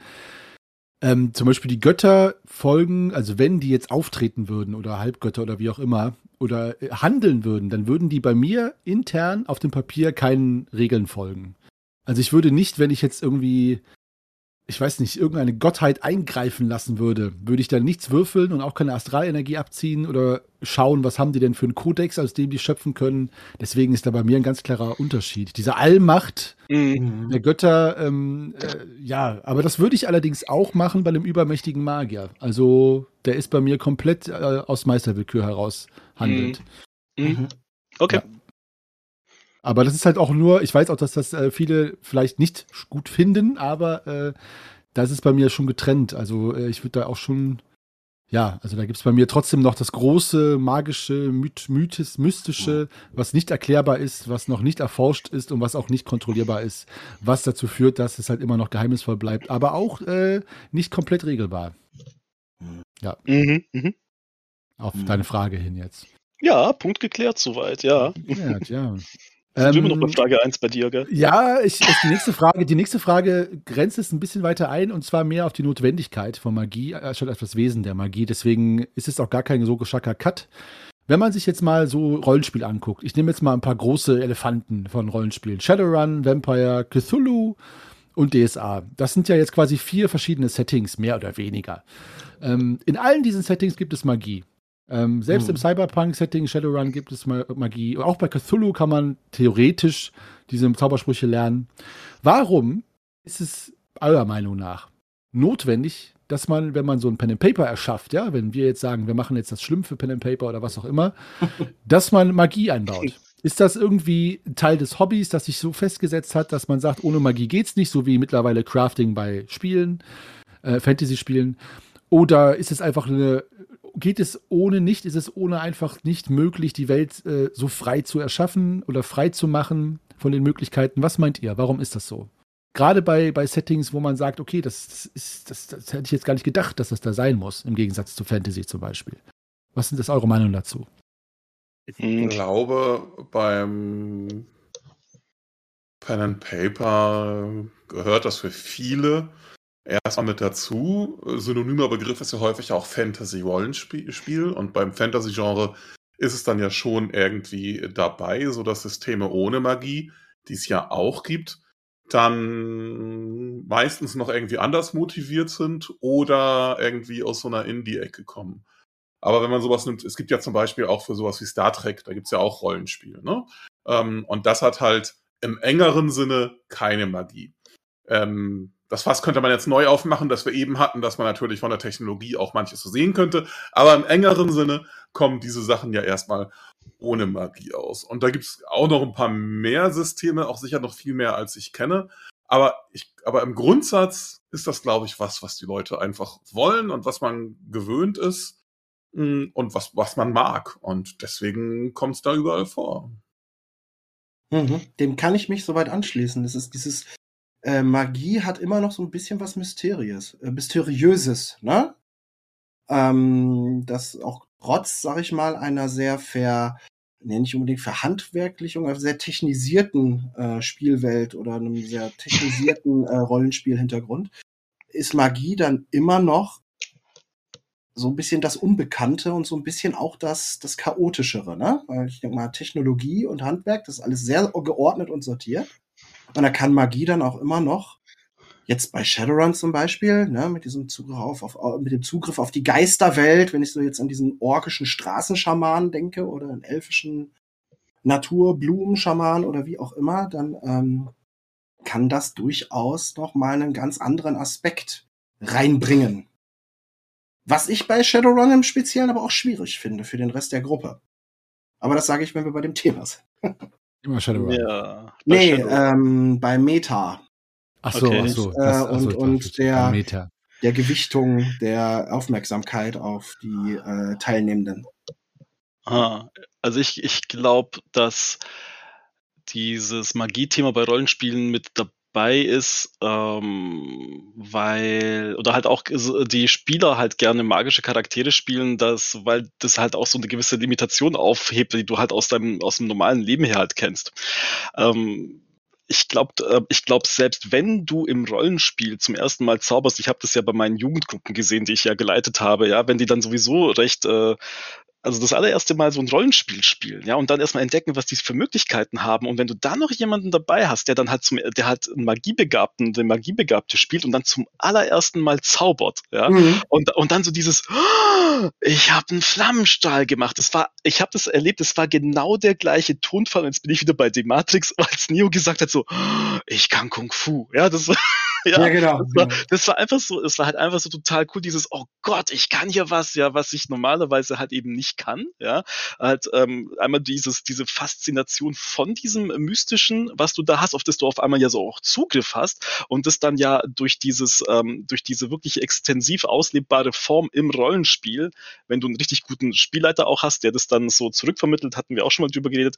ähm, zum Beispiel die Götter folgen, also wenn die jetzt auftreten würden oder Halbgötter oder wie auch immer, oder äh, handeln würden, dann würden die bei mir intern auf dem Papier keinen Regeln folgen. Also ich würde nicht, wenn ich jetzt irgendwie ich weiß nicht, irgendeine Gottheit eingreifen lassen würde, würde ich dann nichts würfeln und auch keine Astralenergie abziehen oder schauen, was haben die denn für einen Kodex, aus dem die schöpfen können. Deswegen ist da bei mir ein ganz klarer Unterschied. Diese Allmacht mhm. der Götter, ähm, äh, ja, aber das würde ich allerdings auch machen bei einem übermächtigen Magier. Also der ist bei mir komplett äh, aus Meisterwillkür heraus handelt. Mhm. Mhm. Okay. Ja. Aber das ist halt auch nur, ich weiß auch, dass das äh, viele vielleicht nicht gut finden, aber äh, das ist bei mir schon getrennt. Also äh, ich würde da auch schon, ja, also da gibt es bei mir trotzdem noch das große, magische, myth mythes, mystische, was nicht erklärbar ist, was noch nicht erforscht ist und was auch nicht kontrollierbar ist, was dazu führt, dass es halt immer noch geheimnisvoll bleibt, aber auch äh, nicht komplett regelbar. Ja. Mhm, mh. Auf mhm. deine Frage hin jetzt. Ja, Punkt geklärt soweit, ja. Geklärt, ja. Sind ähm, wir noch bei Frage 1 bei dir, gell? Ja, ich, die nächste Frage, die nächste Frage grenzt es ein bisschen weiter ein und zwar mehr auf die Notwendigkeit von Magie, anstatt auf das Wesen der Magie. Deswegen ist es auch gar kein so geschacker Cut. Wenn man sich jetzt mal so Rollenspiel anguckt, ich nehme jetzt mal ein paar große Elefanten von Rollenspielen. Shadowrun, Vampire, Cthulhu und DSA. Das sind ja jetzt quasi vier verschiedene Settings, mehr oder weniger. Ähm, in allen diesen Settings gibt es Magie. Ähm, selbst hm. im Cyberpunk-Setting Shadowrun gibt es Magie. Auch bei Cthulhu kann man theoretisch diese Zaubersprüche lernen. Warum ist es eurer Meinung nach notwendig, dass man, wenn man so ein Pen and Paper erschafft, ja, wenn wir jetzt sagen, wir machen jetzt das Schlimm für Pen and Paper oder was auch immer, dass man Magie einbaut? Ist das irgendwie Teil des Hobbys, das sich so festgesetzt hat, dass man sagt, ohne Magie geht's nicht, so wie mittlerweile Crafting bei Spielen, äh, Fantasy-Spielen? Oder ist es einfach eine geht es ohne nicht, ist es ohne einfach nicht möglich, die Welt äh, so frei zu erschaffen oder frei zu machen von den Möglichkeiten? Was meint ihr? Warum ist das so? Gerade bei, bei Settings, wo man sagt, okay, das, das, ist, das, das hätte ich jetzt gar nicht gedacht, dass das da sein muss, im Gegensatz zu Fantasy zum Beispiel. Was sind das eure Meinung dazu? Ich glaube, beim Pen and Paper gehört das für viele erstmal mit dazu. Synonymer Begriff ist ja häufig auch Fantasy-Rollenspiel und beim Fantasy-Genre ist es dann ja schon irgendwie dabei, so dass Systeme ohne Magie, die es ja auch gibt, dann meistens noch irgendwie anders motiviert sind oder irgendwie aus so einer Indie-Ecke kommen. Aber wenn man sowas nimmt, es gibt ja zum Beispiel auch für sowas wie Star Trek, da gibt es ja auch Rollenspiele, ne? Ähm, und das hat halt im engeren Sinne keine Magie. Ähm, das Fass könnte man jetzt neu aufmachen, das wir eben hatten, dass man natürlich von der Technologie auch manches so sehen könnte. Aber im engeren Sinne kommen diese Sachen ja erstmal ohne Magie aus. Und da gibt es auch noch ein paar mehr Systeme, auch sicher noch viel mehr, als ich kenne. Aber, ich, aber im Grundsatz ist das, glaube ich, was, was die Leute einfach wollen und was man gewöhnt ist mm, und was, was man mag. Und deswegen kommt es da überall vor. Mhm. Dem kann ich mich soweit anschließen. Das ist dieses äh, Magie hat immer noch so ein bisschen was Mysteriös, äh, Mysteriöses, ne? Ähm, das auch trotz, sag ich mal, einer sehr ver, nee, nicht unbedingt verhandwerklichen, aber sehr technisierten äh, Spielwelt oder einem sehr technisierten äh, Rollenspielhintergrund, ist Magie dann immer noch so ein bisschen das Unbekannte und so ein bisschen auch das, das Chaotischere, ne? Weil ich denke mal, Technologie und Handwerk, das ist alles sehr geordnet und sortiert. Und da kann Magie dann auch immer noch, jetzt bei Shadowrun zum Beispiel, ne, mit diesem Zugriff auf, auf, mit dem Zugriff auf die Geisterwelt, wenn ich so jetzt an diesen orkischen Straßenschamanen denke oder einen elfischen Naturblumenschamanen oder wie auch immer, dann ähm, kann das durchaus noch mal einen ganz anderen Aspekt reinbringen. Was ich bei Shadowrun im Speziellen aber auch schwierig finde für den Rest der Gruppe. Aber das sage ich, wenn wir bei dem Thema sind. Immer Shadowrun. Ja, nee, ähm, bei Meta. Ach so, okay. ach so. Das, äh, und, und der, Meta. der Gewichtung der Aufmerksamkeit auf die äh, Teilnehmenden. Ah, also ich, ich glaube, dass dieses Magie-Thema bei Rollenspielen mit dabei bei ist, ähm, weil, oder halt auch die Spieler halt gerne magische Charaktere spielen, das, weil das halt auch so eine gewisse Limitation aufhebt, die du halt aus deinem, aus dem normalen Leben her halt kennst. Ähm, ich glaube, äh, ich glaube, selbst wenn du im Rollenspiel zum ersten Mal zauberst, ich habe das ja bei meinen Jugendgruppen gesehen, die ich ja geleitet habe, ja, wenn die dann sowieso recht äh, also das allererste Mal so ein Rollenspiel spielen, ja, und dann erstmal entdecken, was die für Möglichkeiten haben. Und wenn du dann noch jemanden dabei hast, der dann halt zum, der halt einen Magiebegabten, den Magiebegabte spielt und dann zum allerersten Mal zaubert, ja, mhm. und, und dann so dieses, oh, ich habe einen Flammenstahl gemacht. Das war, ich habe das erlebt, es war genau der gleiche Tonfall. Und jetzt bin ich wieder bei The Matrix, als Neo gesagt hat, so, oh, ich kann Kung Fu, ja, das war ja, ja, genau. Das war, das war, einfach so, es war halt einfach so total cool, dieses, oh Gott, ich kann hier was, ja, was ich normalerweise halt eben nicht kann, ja. Halt, ähm, einmal dieses, diese Faszination von diesem Mystischen, was du da hast, auf das du auf einmal ja so auch Zugriff hast und das dann ja durch dieses, ähm, durch diese wirklich extensiv auslebbare Form im Rollenspiel, wenn du einen richtig guten Spielleiter auch hast, der das dann so zurückvermittelt, hatten wir auch schon mal drüber geredet,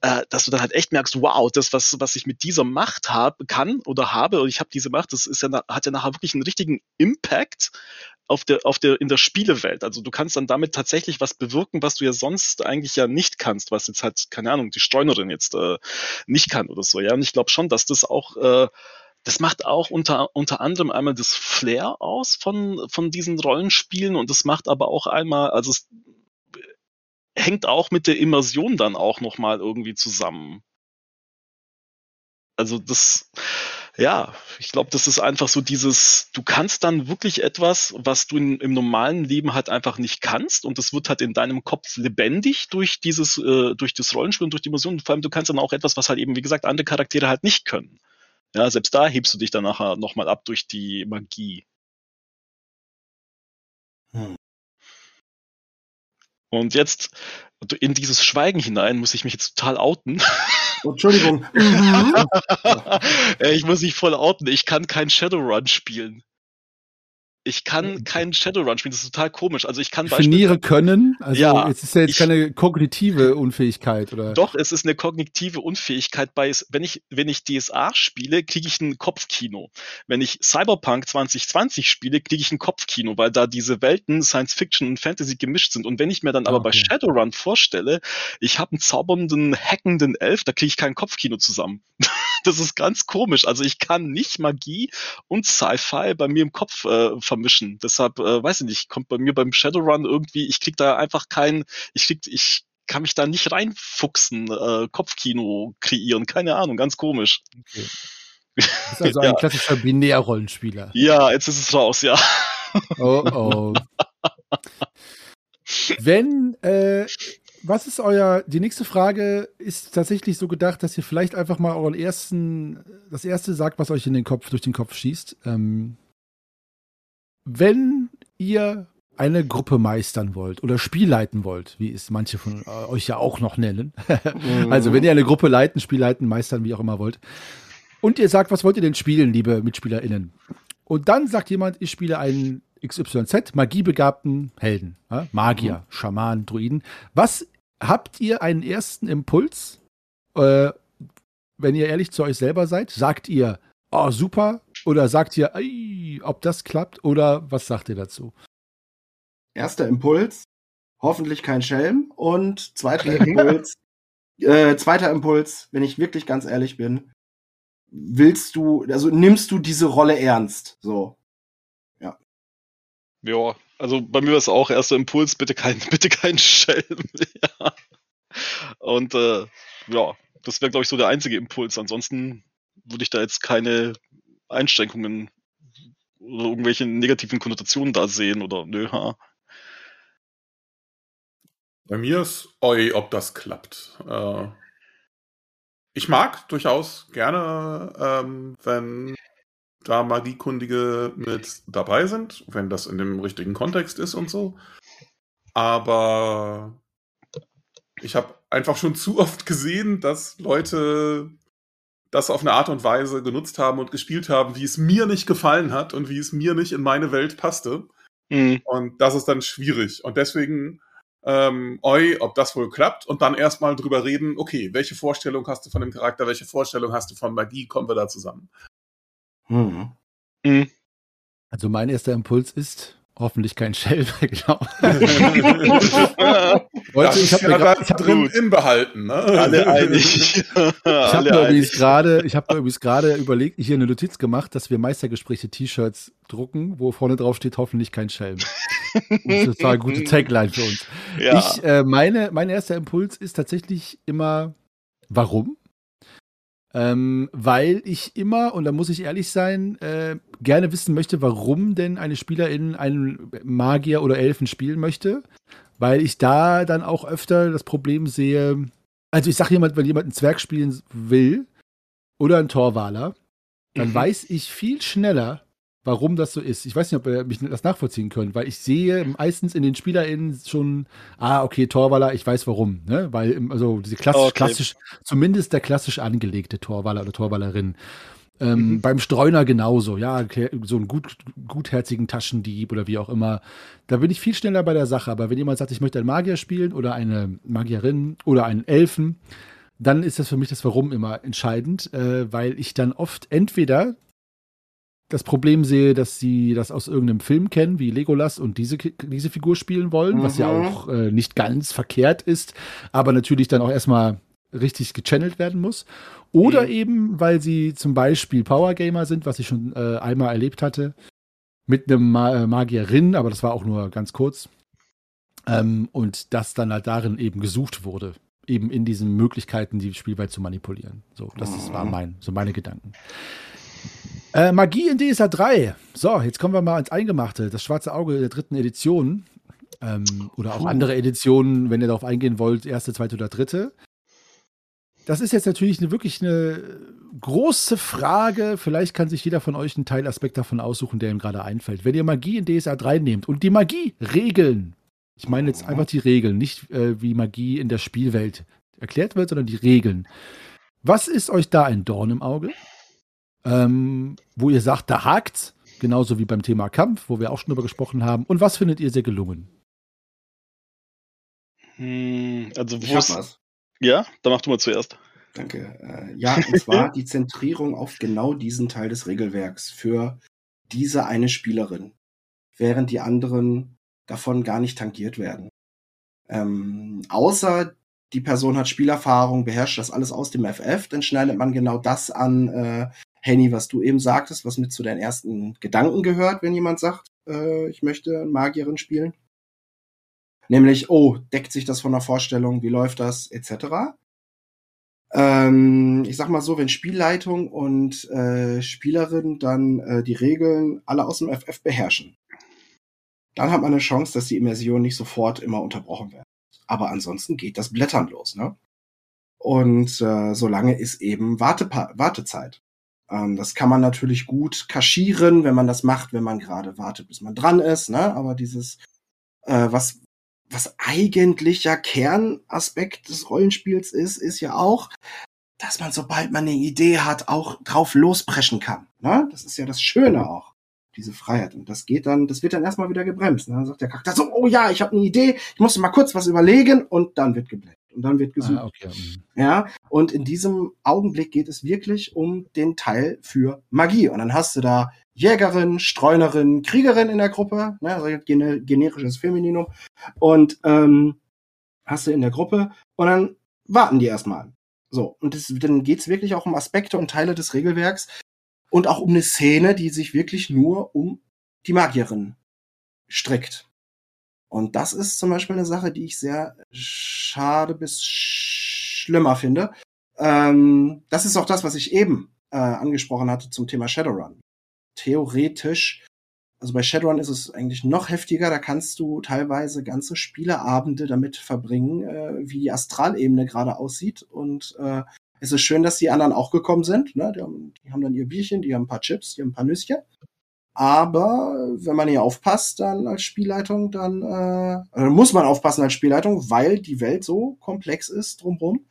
äh, dass du dann halt echt merkst, wow, das, was, was ich mit dieser Macht habe, kann oder habe, und ich habe diese Macht, das ist ja, hat ja nachher wirklich einen richtigen Impact auf der, auf der, in der Spielewelt. Also du kannst dann damit tatsächlich was bewirken, was du ja sonst eigentlich ja nicht kannst, was jetzt halt, keine Ahnung, die Streunerin jetzt äh, nicht kann oder so. Ja, und ich glaube schon, dass das auch, äh, das macht auch unter, unter anderem einmal das Flair aus von, von diesen Rollenspielen und das macht aber auch einmal, also es hängt auch mit der Immersion dann auch nochmal irgendwie zusammen. Also das, ja, ich glaube, das ist einfach so dieses, du kannst dann wirklich etwas, was du in, im normalen Leben halt einfach nicht kannst und das wird halt in deinem Kopf lebendig durch dieses, äh, durch das Rollenspiel und durch die Emotionen. Vor allem, du kannst dann auch etwas, was halt eben, wie gesagt, andere Charaktere halt nicht können. Ja, selbst da hebst du dich dann nachher nochmal ab durch die Magie. Hm. Und jetzt in dieses Schweigen hinein muss ich mich jetzt total outen. Entschuldigung. ich muss mich voll outen. Ich kann kein Shadowrun spielen. Ich kann keinen Shadowrun spielen, das ist total komisch. Also ich kann Definiere können, also ja, es ist ja jetzt ich, keine kognitive Unfähigkeit, oder? Doch, es ist eine kognitive Unfähigkeit bei, wenn ich, wenn ich DSA spiele, kriege ich ein Kopfkino. Wenn ich Cyberpunk 2020 spiele, kriege ich ein Kopfkino, weil da diese Welten Science Fiction und Fantasy gemischt sind. Und wenn ich mir dann aber okay. bei Shadowrun vorstelle, ich habe einen zaubernden, hackenden Elf, da kriege ich kein Kopfkino zusammen. das ist ganz komisch. Also ich kann nicht Magie und Sci-Fi bei mir im Kopf äh, vermischen. Deshalb, äh, weiß ich nicht, kommt bei mir beim Shadowrun irgendwie, ich krieg da einfach kein, ich krieg, ich kann mich da nicht reinfuchsen, äh, Kopfkino kreieren, keine Ahnung, ganz komisch. Okay. Ist also ein ja. klassischer Binär-Rollenspieler. Ja, jetzt ist es raus, ja. Oh oh. Wenn äh, was ist euer, die nächste Frage ist tatsächlich so gedacht, dass ihr vielleicht einfach mal euren ersten, das erste sagt, was euch in den Kopf, durch den Kopf schießt. Ähm, wenn ihr eine Gruppe meistern wollt oder Spiel leiten wollt, wie es manche von äh, euch ja auch noch nennen. mhm. Also wenn ihr eine Gruppe leiten, Spiel leiten, meistern, wie auch immer wollt. Und ihr sagt, was wollt ihr denn spielen, liebe MitspielerInnen? Und dann sagt jemand, ich spiele einen XYZ, magiebegabten Helden, ja? Magier, mhm. Schaman, Druiden. Was habt ihr einen ersten Impuls? Äh, wenn ihr ehrlich zu euch selber seid, sagt ihr, oh super, oder sagt ihr, ey, ob das klappt, oder was sagt ihr dazu? Erster Impuls, hoffentlich kein Schelm. Und zweiter Impuls, äh, zweiter Impuls, wenn ich wirklich ganz ehrlich bin, willst du, also nimmst du diese Rolle ernst? So. Ja, also bei mir war es auch erster Impuls, bitte kein, bitte kein Schelm. ja. Und äh, ja, das wäre, glaube ich, so der einzige Impuls. Ansonsten würde ich da jetzt keine Einschränkungen oder irgendwelche negativen Konnotationen da sehen oder nö, ha. Bei mir ist oi, ob das klappt. Äh, ich mag durchaus gerne, ähm, wenn da Magiekundige mit dabei sind, wenn das in dem richtigen Kontext ist und so. Aber ich habe einfach schon zu oft gesehen, dass Leute das auf eine Art und Weise genutzt haben und gespielt haben, wie es mir nicht gefallen hat und wie es mir nicht in meine Welt passte. Mhm. Und das ist dann schwierig. Und deswegen, ähm, oi, ob das wohl klappt und dann erstmal drüber reden, okay, welche Vorstellung hast du von dem Charakter, welche Vorstellung hast du von Magie, kommen wir da zusammen. Mhm. Mhm. Also mein erster Impuls ist hoffentlich kein Shell, genau. Leute, ich habe ja hab drin gut. im Behalten. Ne? Alle einig. ich habe mir übrigens gerade, ich habe übrigens gerade überlegt, hier eine Notiz gemacht, dass wir Meistergespräche T-Shirts drucken, wo vorne drauf steht hoffentlich kein Schelm. Das ist total gute Tagline für uns. Ja. Ich, äh, meine, mein erster Impuls ist tatsächlich immer, warum? Ähm, weil ich immer, und da muss ich ehrlich sein, äh, gerne wissen möchte, warum denn eine Spielerin einen Magier oder Elfen spielen möchte. Weil ich da dann auch öfter das Problem sehe, also ich sage jemand, wenn jemand einen Zwerg spielen will oder einen Torwaler, dann mhm. weiß ich viel schneller, warum das so ist. Ich weiß nicht, ob ihr mich das nachvollziehen könnt, weil ich sehe meistens in den SpielerInnen schon, ah, okay, Torwaller, ich weiß warum, ne? Weil, also diese klassisch, okay. klassisch, zumindest der klassisch angelegte Torwaller oder Torwallerin. Ähm, mhm. Beim Streuner genauso, ja, so einen gut, gutherzigen Taschendieb oder wie auch immer. Da bin ich viel schneller bei der Sache. Aber wenn jemand sagt, ich möchte einen Magier spielen oder eine Magierin oder einen Elfen, dann ist das für mich das Warum immer entscheidend, äh, weil ich dann oft entweder das Problem sehe, dass sie das aus irgendeinem Film kennen, wie Legolas und diese, diese Figur spielen wollen, mhm. was ja mhm. auch äh, nicht ganz verkehrt ist, aber natürlich dann auch erstmal richtig gechannelt werden muss. Oder mhm. eben, weil sie zum Beispiel Power Gamer sind, was ich schon äh, einmal erlebt hatte, mit einem Ma äh, Magierin, aber das war auch nur ganz kurz. Ähm, und das dann halt darin eben gesucht wurde, eben in diesen Möglichkeiten, die Spielwelt zu manipulieren. So, das mhm. war mein, so meine Gedanken. Äh, Magie in DSA 3. So, jetzt kommen wir mal ins Eingemachte. Das schwarze Auge der dritten Edition. Ähm, oder auch andere Editionen, wenn ihr darauf eingehen wollt, erste, zweite oder dritte. Das ist jetzt natürlich eine, wirklich eine große Frage. Vielleicht kann sich jeder von euch einen Teilaspekt davon aussuchen, der ihm gerade einfällt. Wenn ihr Magie in DSA 3 nehmt und die Magie-Regeln, ich meine jetzt einfach die Regeln, nicht äh, wie Magie in der Spielwelt erklärt wird, sondern die Regeln. Was ist euch da ein Dorn im Auge? Ähm, wo ihr sagt, da hakt's, genauso wie beim Thema Kampf, wo wir auch schon drüber gesprochen haben. Und was findet ihr sehr gelungen? Hm, also wo ist, ja, dann mach du mal zuerst. Danke. Äh, ja, und zwar die Zentrierung auf genau diesen Teil des Regelwerks für diese eine Spielerin, während die anderen davon gar nicht tangiert werden. Ähm, außer die Person hat Spielerfahrung, beherrscht das alles aus dem FF, dann schneidet man genau das an, äh, Henny, was du eben sagtest, was mit zu deinen ersten Gedanken gehört, wenn jemand sagt, äh, ich möchte Magierin spielen. Nämlich, oh, deckt sich das von der Vorstellung, wie läuft das, etc. Ähm, ich sag mal so, wenn Spielleitung und äh, Spielerin dann äh, die Regeln alle aus dem FF beherrschen, dann hat man eine Chance, dass die Immersion nicht sofort immer unterbrochen wird. Aber ansonsten geht das Blättern los, ne? Und äh, solange ist eben Wartepa Wartezeit. Ähm, das kann man natürlich gut kaschieren, wenn man das macht, wenn man gerade wartet, bis man dran ist, ne? Aber dieses, äh, was was eigentlich ja Kernaspekt des Rollenspiels ist, ist ja auch, dass man, sobald man eine Idee hat, auch drauf lospreschen kann. Ne? Das ist ja das Schöne auch, diese Freiheit. Und das geht dann, das wird dann erstmal wieder gebremst. Ne? Dann sagt der Charakter so, oh ja, ich habe eine Idee, ich muss mal kurz was überlegen und dann wird geblendet. Und dann wird gesucht. Ah, okay. Mhm. Ja, und in diesem Augenblick geht es wirklich um den Teil für Magie. Und dann hast du da Jägerin, Streunerin, Kriegerin in der Gruppe, ne, also gener generisches Femininum. Und ähm, hast du in der Gruppe und dann warten die erstmal. So, und das, dann geht's wirklich auch um Aspekte und Teile des Regelwerks und auch um eine Szene, die sich wirklich nur um die Magierin strickt. Und das ist zum Beispiel eine Sache, die ich sehr schade bis schlimmer finde. Ähm, das ist auch das, was ich eben äh, angesprochen hatte zum Thema Shadowrun theoretisch, also bei Shadowrun ist es eigentlich noch heftiger, da kannst du teilweise ganze Spieleabende damit verbringen, äh, wie die Astralebene gerade aussieht. Und äh, es ist schön, dass die anderen auch gekommen sind. Ne? Die, haben, die haben dann ihr Bierchen, die haben ein paar Chips, die haben ein paar Nüsschen. Aber wenn man hier aufpasst, dann als Spielleitung, dann äh, also muss man aufpassen als Spielleitung, weil die Welt so komplex ist drumherum,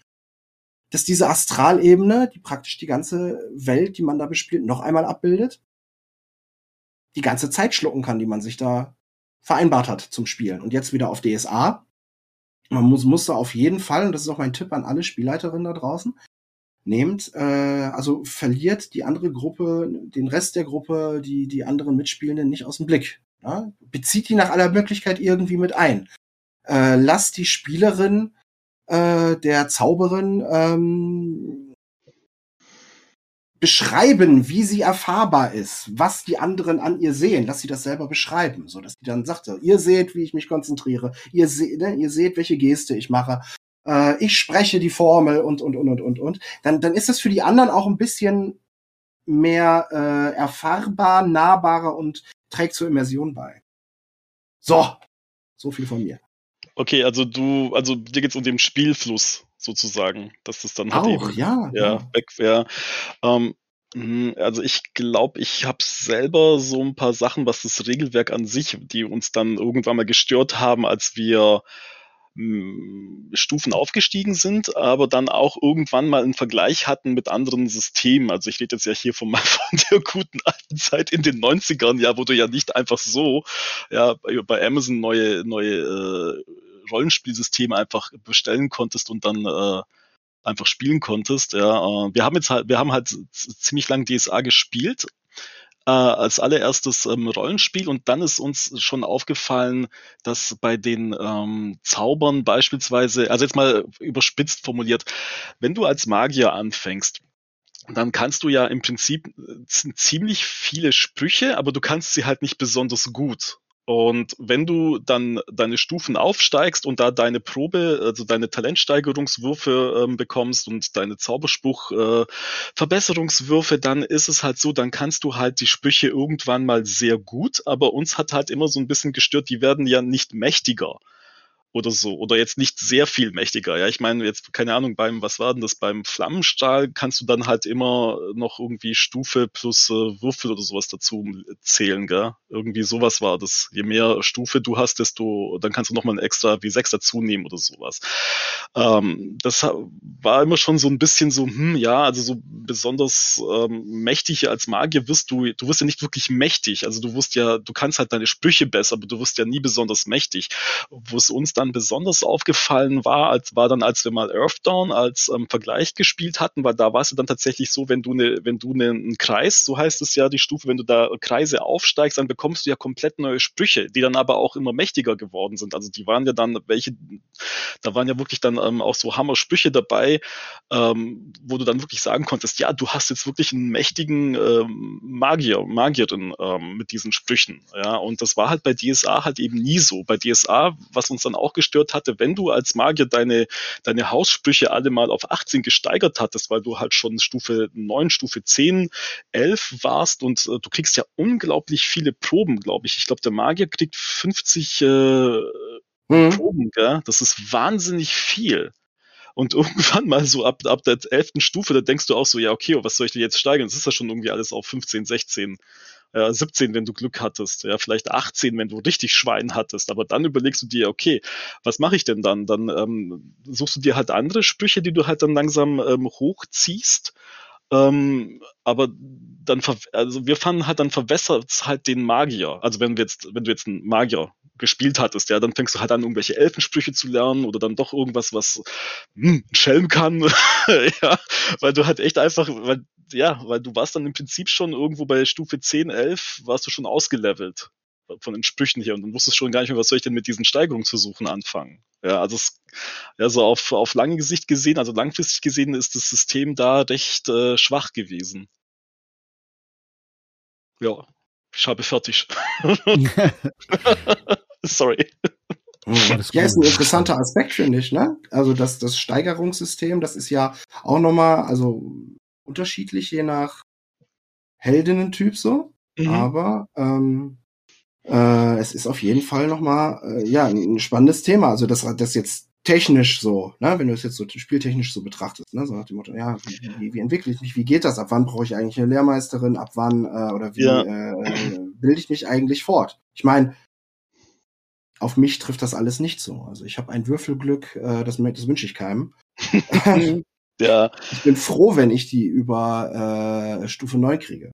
dass diese Astralebene, die praktisch die ganze Welt, die man da bespielt, noch einmal abbildet die ganze Zeit schlucken kann, die man sich da vereinbart hat zum Spielen. Und jetzt wieder auf DSA. Man muss, muss da auf jeden Fall, und das ist auch mein Tipp an alle Spielleiterinnen da draußen, nehmt, äh, also verliert die andere Gruppe, den Rest der Gruppe, die, die anderen Mitspielenden nicht aus dem Blick. Ja? Bezieht die nach aller Möglichkeit irgendwie mit ein. Äh, lasst die Spielerin äh, der Zauberin ähm, beschreiben, wie sie erfahrbar ist, was die anderen an ihr sehen, dass sie das selber beschreiben, so dass sie dann sagt, ihr seht, wie ich mich konzentriere, ihr seht, ne, ihr seht, welche Geste ich mache, äh, ich spreche die Formel und und und und und und, dann dann ist das für die anderen auch ein bisschen mehr äh, erfahrbar, nahbarer und trägt zur Immersion bei. So, so viel von mir. Okay, also du, also dir geht's um den Spielfluss sozusagen, dass das dann halt Auch, eben, ja. ja, weg wäre. Ähm, hm, also ich glaube, ich habe selber so ein paar Sachen, was das Regelwerk an sich, die uns dann irgendwann mal gestört haben, als wir Stufen aufgestiegen sind, aber dann auch irgendwann mal einen Vergleich hatten mit anderen Systemen. Also ich rede jetzt ja hier von, von der guten alten Zeit in den 90ern, ja, wo du ja nicht einfach so ja, bei, Amazon neue, neue äh, Rollenspielsysteme einfach bestellen konntest und dann äh, einfach spielen konntest. Ja, äh, wir haben jetzt halt, wir haben halt ziemlich lang DSA gespielt äh, als allererstes ähm, Rollenspiel und dann ist uns schon aufgefallen, dass bei den ähm, Zaubern beispielsweise, also jetzt mal überspitzt formuliert, wenn du als Magier anfängst, dann kannst du ja im Prinzip äh, ziemlich viele Sprüche, aber du kannst sie halt nicht besonders gut. Und wenn du dann deine Stufen aufsteigst und da deine Probe, also deine Talentsteigerungswürfe ähm, bekommst und deine Zauberspruch äh, Verbesserungswürfe, dann ist es halt so, dann kannst du halt die Sprüche irgendwann mal sehr gut, aber uns hat halt immer so ein bisschen gestört, die werden ja nicht mächtiger oder so. Oder jetzt nicht sehr viel mächtiger. Ja, ich meine, jetzt, keine Ahnung, beim, was war denn das? Beim Flammenstahl kannst du dann halt immer noch irgendwie Stufe plus äh, Würfel oder sowas dazu zählen, gell? Irgendwie sowas war das. Je mehr Stufe du hast, desto, dann kannst du nochmal ein extra W6 dazu nehmen oder sowas. Ähm, das war immer schon so ein bisschen so, hm, ja, also so besonders ähm, mächtig als Magier wirst du, du wirst ja nicht wirklich mächtig. Also du wirst ja, du kannst halt deine Sprüche besser, aber du wirst ja nie besonders mächtig. Wo es uns dann besonders aufgefallen war, als war dann, als wir mal Earthdawn als ähm, Vergleich gespielt hatten, weil da war es dann tatsächlich so, wenn du eine, wenn du ne, einen Kreis, so heißt es ja die Stufe, wenn du da Kreise aufsteigst, dann bekommst du ja komplett neue Sprüche, die dann aber auch immer mächtiger geworden sind. Also die waren ja dann welche, da waren ja wirklich dann ähm, auch so Hammer-Sprüche dabei, ähm, wo du dann wirklich sagen konntest, ja, du hast jetzt wirklich einen mächtigen ähm, Magier, Magierin ähm, mit diesen Sprüchen. Ja, und das war halt bei DSA halt eben nie so. Bei DSA, was uns dann auch auch gestört hatte, wenn du als Magier deine, deine Haussprüche alle mal auf 18 gesteigert hattest, weil du halt schon Stufe 9, Stufe 10, 11 warst und äh, du kriegst ja unglaublich viele Proben, glaube ich. Ich glaube, der Magier kriegt 50 äh, mhm. Proben, gell? Das ist wahnsinnig viel. Und irgendwann mal so ab, ab der elften Stufe, da denkst du auch so, ja, okay, was soll ich denn jetzt steigern? Das ist ja schon irgendwie alles auf 15, 16 äh, 17, wenn du Glück hattest, ja, vielleicht 18, wenn du richtig Schwein hattest, aber dann überlegst du dir, okay, was mache ich denn dann? Dann ähm, suchst du dir halt andere Sprüche, die du halt dann langsam ähm, hochziehst. Ähm, aber dann, also wir fanden halt, dann verwässert es halt den Magier. Also wenn wir jetzt, wenn du jetzt einen Magier gespielt hattest, ja, dann fängst du halt an, irgendwelche Elfensprüche zu lernen oder dann doch irgendwas, was hm, Schelm kann, ja, weil du halt echt einfach, weil ja, weil du warst dann im Prinzip schon irgendwo bei Stufe 10, 11, warst du schon ausgelevelt von den Sprüchen hier und dann wusstest schon gar nicht mehr, was soll ich denn mit diesen Steigerungsversuchen anfangen. Ja, also es, ja, so auf, auf lange Sicht gesehen, also langfristig gesehen ist das System da recht äh, schwach gewesen. Ja, ich habe fertig. Sorry. Oh, ja, ist ein interessanter Aspekt, finde ich, ne? Also das, das Steigerungssystem, das ist ja auch nochmal, also unterschiedlich, je nach Heldinnentyp so. Mhm. Aber ähm, äh, es ist auf jeden Fall nochmal äh, ja, ein spannendes Thema. Also das, das jetzt technisch so, ne, wenn du es jetzt so spieltechnisch so betrachtest, ne, so nach dem Motto, ja, wie, wie entwickle ich mich, wie geht das, ab wann brauche ich eigentlich eine Lehrmeisterin, ab wann äh, oder wie ja. äh, bilde ich mich eigentlich fort? Ich meine, auf mich trifft das alles nicht so. Also ich habe ein Würfelglück, äh, das, das wünsche ich keinem. Ja. Ich bin froh, wenn ich die über äh, Stufe 9 kriege.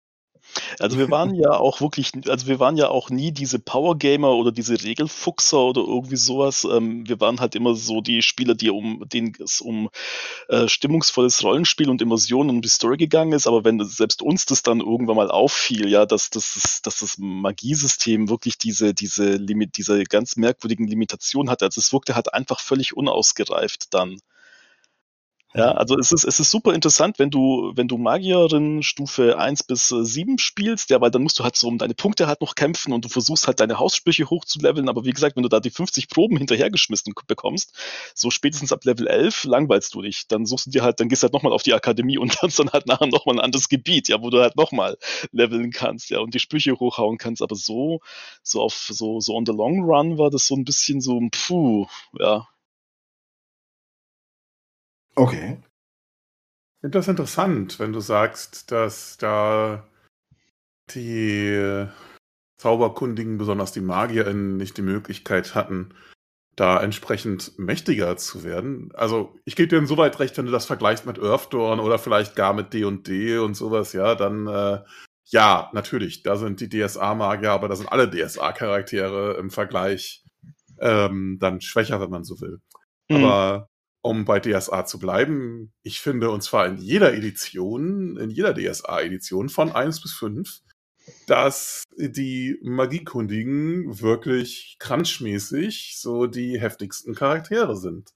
Also wir waren ja auch wirklich, also wir waren ja auch nie diese Powergamer oder diese Regelfuchser oder irgendwie sowas. Ähm, wir waren halt immer so die Spieler, die um denen es um äh, stimmungsvolles Rollenspiel und Immersion und die Story gegangen ist. Aber wenn selbst uns das dann irgendwann mal auffiel, ja, dass, dass, dass das Magiesystem wirklich diese, diese Limit, diese ganz merkwürdigen Limitationen hatte, also es wirkte halt einfach völlig unausgereift dann. Ja, also es ist, es ist super interessant, wenn du, wenn du Magierin Stufe 1 bis 7 spielst, ja, weil dann musst du halt so um deine Punkte halt noch kämpfen und du versuchst halt deine Haussprüche hochzuleveln, aber wie gesagt, wenn du da die 50 Proben hinterhergeschmissen bekommst, so spätestens ab Level 11 langweilst du dich. Dann suchst du dir halt, dann gehst du halt nochmal auf die Akademie und lernst dann halt nachher nochmal ein anderes Gebiet, ja, wo du halt nochmal leveln kannst, ja, und die Sprüche hochhauen kannst, aber so, so auf, so, so on the long run war das so ein bisschen so, puh, ja, Okay. Ich finde das interessant, wenn du sagst, dass da die Zauberkundigen, besonders die MagierInnen, nicht die Möglichkeit hatten, da entsprechend mächtiger zu werden. Also ich gebe dir insoweit recht, wenn du das vergleichst mit Earthdorn oder vielleicht gar mit D&D &D und sowas, ja, dann äh, ja, natürlich, da sind die DSA-Magier, aber da sind alle DSA-Charaktere im Vergleich ähm, dann schwächer, wenn man so will. Mhm. Aber um bei DSA zu bleiben, ich finde, und zwar in jeder Edition, in jeder DSA-Edition von 1 bis 5, dass die Magiekundigen wirklich crunchmäßig so die heftigsten Charaktere sind.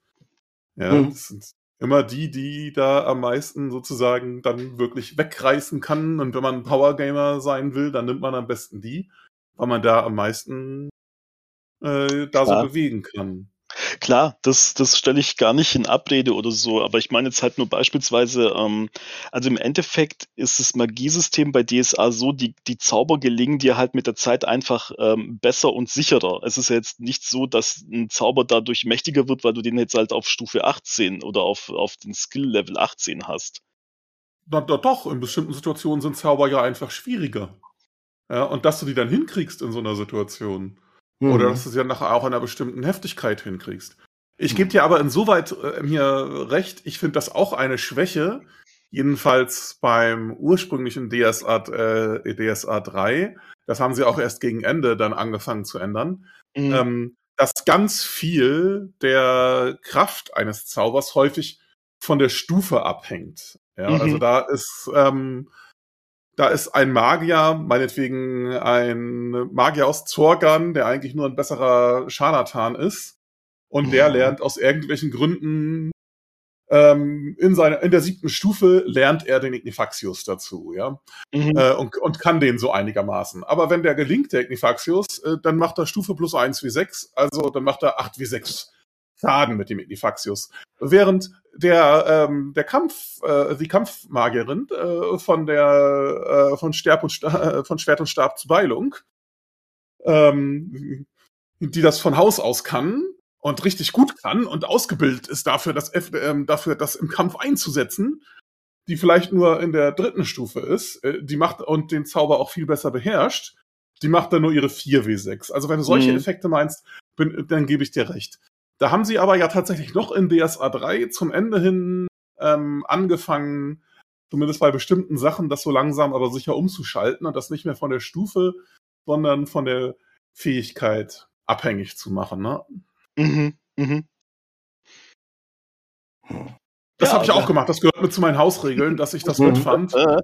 Ja, mhm. das sind immer die, die da am meisten sozusagen dann wirklich wegreißen kann. Und wenn man Powergamer sein will, dann nimmt man am besten die, weil man da am meisten äh, da ja. so bewegen kann. Klar, das, das stelle ich gar nicht in Abrede oder so, aber ich meine jetzt halt nur beispielsweise, ähm, also im Endeffekt ist das Magiesystem bei DSA so, die, die Zauber gelingen dir halt mit der Zeit einfach ähm, besser und sicherer. Es ist ja jetzt nicht so, dass ein Zauber dadurch mächtiger wird, weil du den jetzt halt auf Stufe 18 oder auf, auf den Skill-Level 18 hast. Na, na doch, in bestimmten Situationen sind Zauber ja einfach schwieriger. Ja, und dass du die dann hinkriegst in so einer Situation Mhm. Oder dass du sie dann nachher auch in einer bestimmten Heftigkeit hinkriegst. Ich gebe dir aber insoweit äh, mir recht, ich finde das auch eine Schwäche, jedenfalls beim ursprünglichen DSA, äh, DSA 3, das haben sie auch erst gegen Ende dann angefangen zu ändern, mhm. ähm, dass ganz viel der Kraft eines Zaubers häufig von der Stufe abhängt. Ja, mhm. also da ist ähm, da ist ein Magier, meinetwegen ein Magier aus Zorgan, der eigentlich nur ein besserer Scharlatan ist. Und der mhm. lernt aus irgendwelchen Gründen ähm, in seiner in der siebten Stufe lernt er den Ignifaxius dazu, ja, mhm. äh, und, und kann den so einigermaßen. Aber wenn der gelingt, der Ignifaxius, äh, dann macht er Stufe plus eins wie sechs, also dann macht er acht wie sechs Schaden mit dem Ignifaxius. Während der, ähm, der Kampf, äh, die Kampfmagierin äh, von der äh, von, Sterb und Sta äh, von Schwert und Stab zu Beilung, ähm, die das von Haus aus kann und richtig gut kann und ausgebildet ist dafür, das, äh, dafür das im Kampf einzusetzen, die vielleicht nur in der dritten Stufe ist, äh, die macht und den Zauber auch viel besser beherrscht, die macht dann nur ihre 4W6. Also wenn du solche mhm. Effekte meinst, bin, dann gebe ich dir recht. Da haben sie aber ja tatsächlich noch in DSA 3 zum Ende hin ähm, angefangen, zumindest bei bestimmten Sachen, das so langsam aber sicher umzuschalten und das nicht mehr von der Stufe, sondern von der Fähigkeit abhängig zu machen. Ne? Mhm, mhm. Das ja, habe ich auch gemacht. Das gehört mit zu meinen Hausregeln, dass ich das gut fand äh,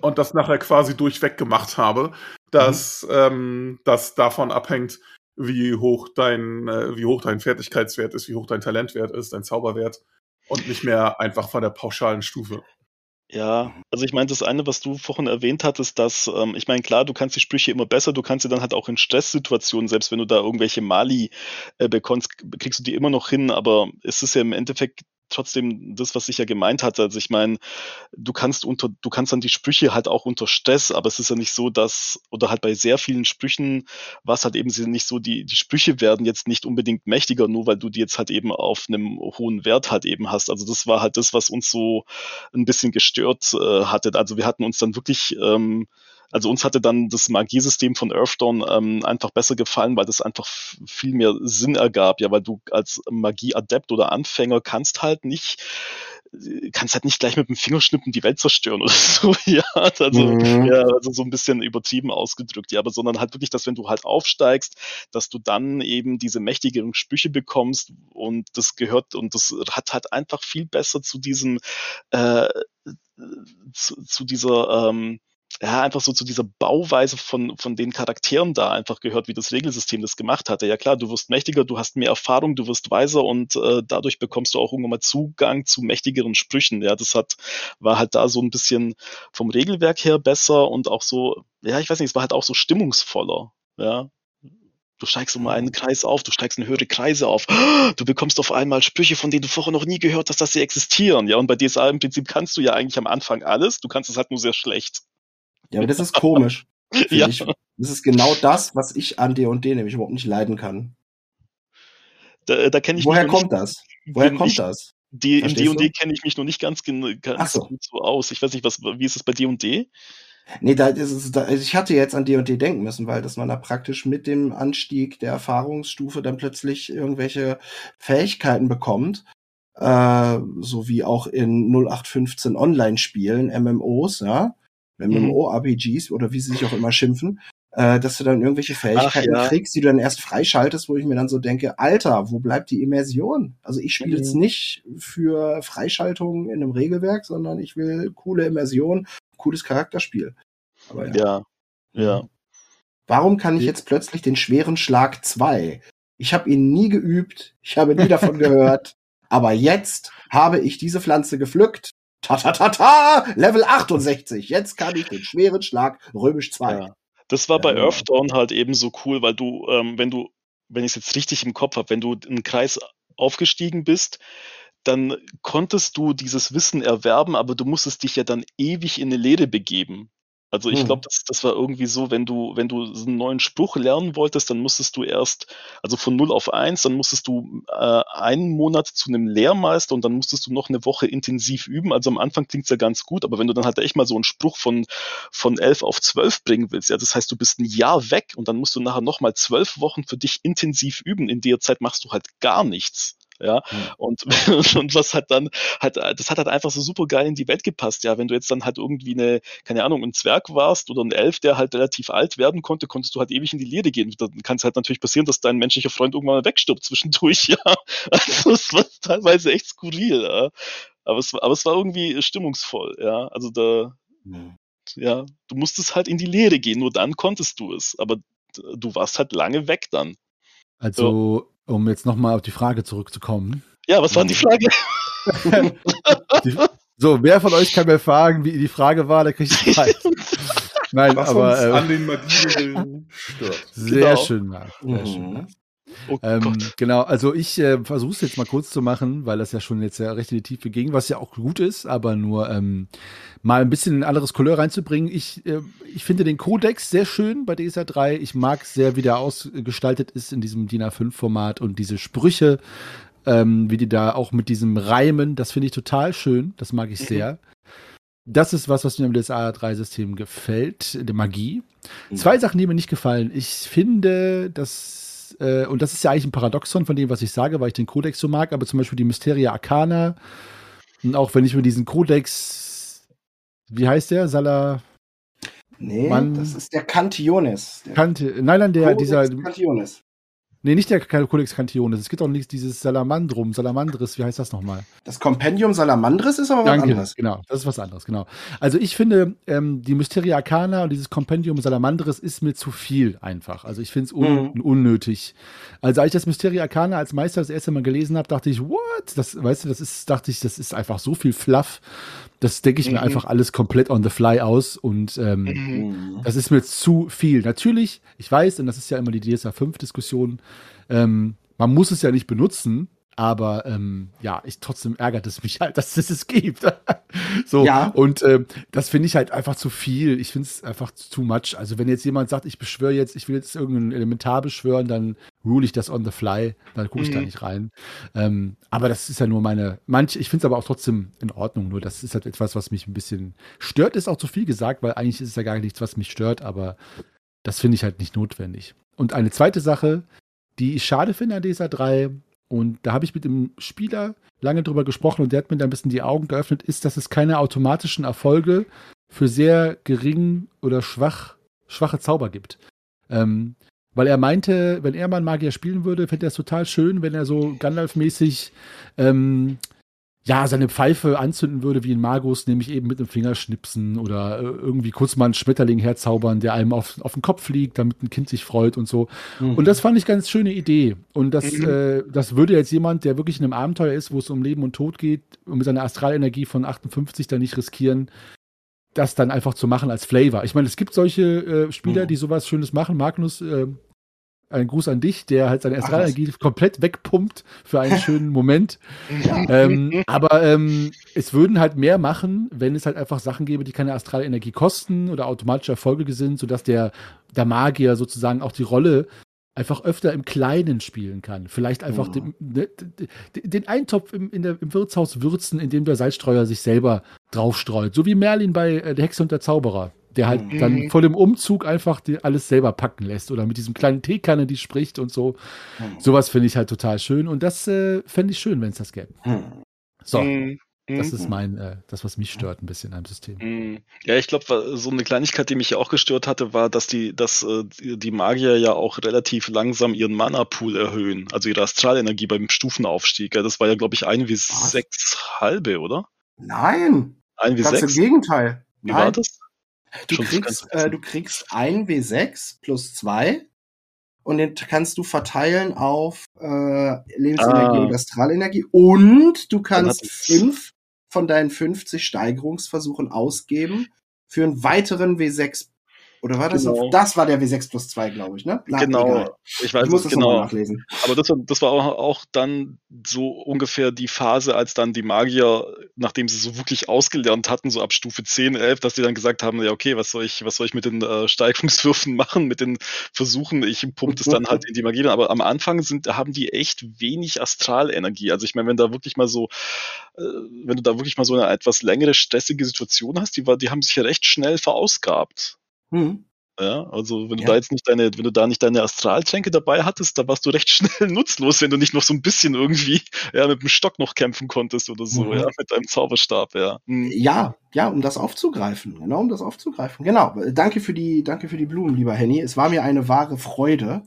und das nachher quasi durchweg gemacht habe, dass mhm. ähm, das davon abhängt, wie hoch dein, äh, wie hoch dein Fertigkeitswert ist, wie hoch dein Talentwert ist, dein Zauberwert und nicht mehr einfach von der pauschalen Stufe. Ja, also ich meine, das eine, was du vorhin erwähnt hattest, dass, ähm, ich meine, klar, du kannst die Sprüche immer besser, du kannst sie dann halt auch in Stresssituationen, selbst wenn du da irgendwelche Mali äh, bekommst, kriegst du die immer noch hin, aber es ist ja im Endeffekt trotzdem das, was ich ja gemeint hatte. Also ich meine, du kannst unter, du kannst dann die Sprüche halt auch unter Stress, aber es ist ja nicht so, dass, oder halt bei sehr vielen Sprüchen was halt eben nicht so, die, die Sprüche werden jetzt nicht unbedingt mächtiger, nur weil du die jetzt halt eben auf einem hohen Wert halt eben hast. Also das war halt das, was uns so ein bisschen gestört äh, hatte. Also wir hatten uns dann wirklich ähm, also uns hatte dann das Magiesystem von Earthdawn ähm, einfach besser gefallen, weil das einfach viel mehr Sinn ergab. Ja, weil du als Magieadept oder Anfänger kannst halt nicht kannst halt nicht gleich mit dem Fingerschnippen die Welt zerstören oder so, ja, also, mhm. ja, also so ein bisschen übertrieben ausgedrückt, ja, aber sondern halt wirklich, dass wenn du halt aufsteigst, dass du dann eben diese mächtigen Sprüche bekommst und das gehört und das hat halt einfach viel besser zu diesem, äh, zu, zu dieser, ähm, ja, einfach so zu dieser Bauweise von, von den Charakteren da einfach gehört, wie das Regelsystem das gemacht hatte. Ja klar, du wirst mächtiger, du hast mehr Erfahrung, du wirst weiser und äh, dadurch bekommst du auch irgendwann mal Zugang zu mächtigeren Sprüchen. Ja, das hat, war halt da so ein bisschen vom Regelwerk her besser und auch so, ja, ich weiß nicht, es war halt auch so stimmungsvoller. Ja, Du steigst um einen Kreis auf, du steigst in höhere Kreise auf. Du bekommst auf einmal Sprüche, von denen du vorher noch nie gehört hast, dass sie existieren. Ja, und bei DSA im Prinzip kannst du ja eigentlich am Anfang alles. Du kannst es halt nur sehr schlecht. Ja, aber das ist komisch. ja. Ich. Das ist genau das, was ich an D&D nämlich überhaupt nicht leiden kann. Da, da kenne ich Woher kommt das? Woher kommt das? Die, Im D&D kenne ich mich noch nicht ganz, ganz so. gut so aus. Ich weiß nicht, was, wie ist es bei D&D? Nee, da ist es, da, ich hatte jetzt an D&D denken müssen, weil dass man da praktisch mit dem Anstieg der Erfahrungsstufe dann plötzlich irgendwelche Fähigkeiten bekommt, äh, so wie auch in 0815 Online-Spielen, MMOs, ja, MMO-RPGs oder wie sie sich auch immer schimpfen, äh, dass du dann irgendwelche Fähigkeiten Ach, ja. kriegst, die du dann erst freischaltest, wo ich mir dann so denke, Alter, wo bleibt die Immersion? Also ich spiele mhm. jetzt nicht für Freischaltung in einem Regelwerk, sondern ich will coole Immersion, cooles Charakterspiel. Aber ja. Ja. ja. Warum kann ich jetzt plötzlich den schweren Schlag 2? Ich habe ihn nie geübt, ich habe nie davon gehört, aber jetzt habe ich diese Pflanze gepflückt. Ta ta ta ta! Level 68. Jetzt kann ich den schweren Schlag römisch 2. Ja. Das war bei ja. Earthdawn halt eben so cool, weil du, ähm, wenn du, wenn ich es jetzt richtig im Kopf habe, wenn du einen Kreis aufgestiegen bist, dann konntest du dieses Wissen erwerben, aber du musstest dich ja dann ewig in eine Lehre begeben. Also ich glaube, mhm. das, das war irgendwie so, wenn du, wenn du einen neuen Spruch lernen wolltest, dann musstest du erst, also von 0 auf 1, dann musstest du äh, einen Monat zu einem Lehrmeister und dann musstest du noch eine Woche intensiv üben. Also am Anfang klingt's ja ganz gut, aber wenn du dann halt echt mal so einen Spruch von, von 11 auf 12 bringen willst, ja, das heißt, du bist ein Jahr weg und dann musst du nachher nochmal zwölf Wochen für dich intensiv üben. In der Zeit machst du halt gar nichts ja. Mhm. Und, und was hat dann, hat, das hat halt einfach so super geil in die Welt gepasst, ja. Wenn du jetzt dann halt irgendwie eine, keine Ahnung, ein Zwerg warst oder ein Elf, der halt relativ alt werden konnte, konntest du halt ewig in die Lehre gehen. Dann kann es halt natürlich passieren, dass dein menschlicher Freund irgendwann mal wegstirbt zwischendurch, ja. Also es war teilweise echt skurril, ja. Aber es, aber es war irgendwie stimmungsvoll, ja. Also da, mhm. ja, du musstest halt in die Lehre gehen, nur dann konntest du es. Aber du warst halt lange weg dann. Also, um jetzt nochmal auf die Frage zurückzukommen. Ja, was war die Frage? die, so, wer von euch kann mir fragen, wie die Frage war, da kriege ich Preis. Nein, was aber. Uns äh, an den Magieregeln stört. Sehr genau. schön, Marc. Sehr mhm. schön. Oh ähm, genau, also ich äh, versuche es jetzt mal kurz zu machen, weil das ja schon jetzt ja recht in die Tiefe ging, was ja auch gut ist, aber nur ähm, mal ein bisschen ein anderes Couleur reinzubringen. Ich, äh, ich finde den Codex sehr schön bei DSA 3. Ich mag sehr, wie der ausgestaltet ist in diesem DIN A5-Format und diese Sprüche, ähm, wie die da auch mit diesem Reimen, das finde ich total schön. Das mag ich mhm. sehr. Das ist was, was mir im DSA 3-System gefällt, der Magie. Mhm. Zwei Sachen, die mir nicht gefallen. Ich finde, dass äh, und das ist ja eigentlich ein Paradoxon von dem, was ich sage, weil ich den Kodex so mag, aber zum Beispiel die Mysteria Arcana und auch wenn ich mir diesen Kodex, wie heißt der? Sala. Nee, Mann, das ist der Cantiones. Der Kante, nein, nein, der, Codex dieser. Cantiones. Nee, nicht der Codex Cantiones. Es gibt auch nicht dieses Salamandrum, Salamandris, wie heißt das nochmal? Das Compendium Salamandris ist aber was Danke, anderes. Genau, das ist was anderes, genau. Also ich finde, ähm, die Mysteria Arcana und dieses Compendium Salamandris ist mir zu viel einfach. Also ich finde es un mhm. unnötig. Also als ich das Mysteria Arcana als Meister das erste Mal gelesen habe, dachte ich, what? Das, weißt du, das ist, dachte ich, das ist einfach so viel Fluff. Das denke ich mhm. mir einfach alles komplett on the fly aus und ähm, mhm. das ist mir zu viel. Natürlich, ich weiß, und das ist ja immer die DSA 5-Diskussion, ähm, man muss es ja nicht benutzen, aber ähm, ja, ich trotzdem ärgert es mich halt, dass es es gibt. so ja. und ähm, das finde ich halt einfach zu viel. Ich finde es einfach too much. Also wenn jetzt jemand sagt, ich beschwöre jetzt, ich will jetzt irgendein Elementar beschwören, dann rule ich das on the fly, dann gucke ich mhm. da nicht rein. Ähm, aber das ist ja nur meine, manch, ich finde es aber auch trotzdem in Ordnung. Nur das ist halt etwas, was mich ein bisschen stört, ist auch zu viel gesagt, weil eigentlich ist es ja gar nichts, was mich stört, aber das finde ich halt nicht notwendig. Und eine zweite Sache, die ich schade finde an dieser 3, und da habe ich mit dem Spieler lange drüber gesprochen und der hat mir da ein bisschen die Augen geöffnet, ist, dass es keine automatischen Erfolge für sehr gering oder schwach, schwache Zauber gibt. Ähm, weil er meinte, wenn er mal einen Magier spielen würde, fände er es total schön, wenn er so Gandalf-mäßig ähm, ja, seine Pfeife anzünden würde wie ein Magus, nämlich eben mit dem Finger schnipsen oder äh, irgendwie kurz mal einen Schmetterling herzaubern, der einem auf, auf den Kopf fliegt, damit ein Kind sich freut und so. Mhm. Und das fand ich ganz schöne Idee. Und das, mhm. äh, das würde jetzt jemand, der wirklich in einem Abenteuer ist, wo es um Leben und Tod geht, und mit seiner Astralenergie von 58 da nicht riskieren, das dann einfach zu machen als Flavor. Ich meine, es gibt solche äh, Spieler, mhm. die sowas Schönes machen. Magnus äh, ein Gruß an dich, der halt seine Astralenergie komplett wegpumpt für einen schönen Moment. Ähm, aber ähm, es würden halt mehr machen, wenn es halt einfach Sachen gäbe, die keine Astralenergie kosten oder automatisch Erfolge sind, sodass der, der Magier sozusagen auch die Rolle einfach öfter im Kleinen spielen kann. Vielleicht einfach oh. den, ne, den, Eintopf im, der, im, Wirtshaus würzen, indem der Salzstreuer sich selber draufstreut. So wie Merlin bei äh, Der Hexe und der Zauberer der halt mhm. dann vor dem Umzug einfach alles selber packen lässt oder mit diesem kleinen Teekanne, die spricht und so. Mhm. Sowas finde ich halt total schön und das äh, fände ich schön, wenn es das gäbe. Mhm. So. Mhm. Das ist mhm. mein, äh, das, was mich stört ein bisschen am System. Mhm. Ja, ich glaube, so eine Kleinigkeit, die mich ja auch gestört hatte, war, dass die, dass äh, die Magier ja auch relativ langsam ihren Mana-Pool erhöhen, also ihre Astralenergie beim Stufenaufstieg. Ja, das war ja, glaube ich, ein wie was? sechs halbe, oder? Nein. Ein wie Ganz sechs. im Gegenteil. Wie Nein. war das? Du kriegst, äh, du kriegst ein W6 plus zwei und den kannst du verteilen auf äh, Lebensenergie ah. und Astralenergie und du kannst fünf von deinen 50 Steigerungsversuchen ausgeben für einen weiteren W6 oder war das? Genau. Das war der W6 plus 2, glaube ich, ne? Na, genau. Egal. Ich weiß ich muss das genau. nachlesen. Aber das war, das war auch, auch dann so ungefähr die Phase, als dann die Magier, nachdem sie so wirklich ausgelernt hatten, so ab Stufe 10, 11, dass die dann gesagt haben, ja, okay, was soll ich, was soll ich mit den äh, Steigungswürfen machen, mit den Versuchen? Ich pumpe das dann halt in die Magie. Aber am Anfang sind, haben die echt wenig Astralenergie. Also ich meine, wenn da wirklich mal so, äh, wenn du da wirklich mal so eine etwas längere stressige Situation hast, die war, die haben sich ja recht schnell verausgabt. Mhm. Ja, also wenn du ja. da jetzt nicht deine, wenn du da nicht deine Astraltränke dabei hattest, da warst du recht schnell nutzlos, wenn du nicht noch so ein bisschen irgendwie ja, mit dem Stock noch kämpfen konntest oder so, mhm. ja, mit deinem Zauberstab, ja. Mhm. Ja, ja, um das aufzugreifen, genau, um das aufzugreifen. Genau. Danke für die, danke für die Blumen, lieber Henny. Es war mir eine wahre Freude,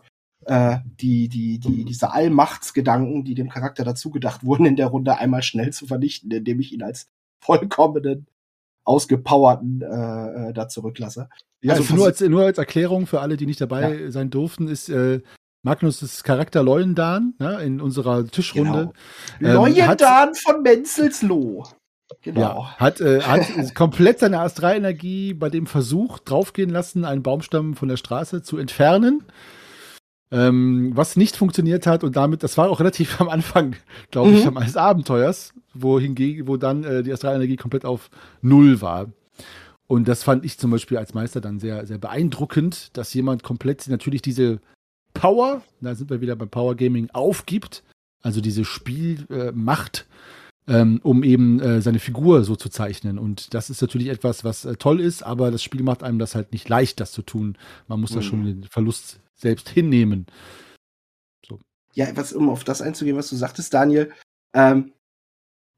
äh, die, die, die, diese Allmachtsgedanken, die dem Charakter dazu gedacht wurden, in der Runde einmal schnell zu vernichten, indem ich ihn als vollkommenen ausgepowerten äh, äh, da zurücklasse. Ja, also nur als, nur als Erklärung für alle, die nicht dabei ja. sein durften, ist äh, Magnus' Charakter Leuendan ja, in unserer Tischrunde. Genau. Ähm, Leuendan von Menzelsloh. Genau. Ja, hat, äh, hat komplett seine Astralenergie bei dem Versuch draufgehen lassen, einen Baumstamm von der Straße zu entfernen. Ähm, was nicht funktioniert hat und damit, das war auch relativ am Anfang, glaube ich, mhm. des Abenteuers, wo, hingegen, wo dann äh, die Astralenergie komplett auf Null war. Und das fand ich zum Beispiel als Meister dann sehr, sehr beeindruckend, dass jemand komplett natürlich diese Power, da sind wir wieder beim Power Gaming, aufgibt, also diese Spielmacht, äh, ähm, um eben äh, seine Figur so zu zeichnen. Und das ist natürlich etwas, was äh, toll ist, aber das Spiel macht einem das halt nicht leicht, das zu tun. Man muss mhm. da schon den Verlust selbst hinnehmen. So. Ja, was, um auf das einzugehen, was du sagtest, Daniel, ähm,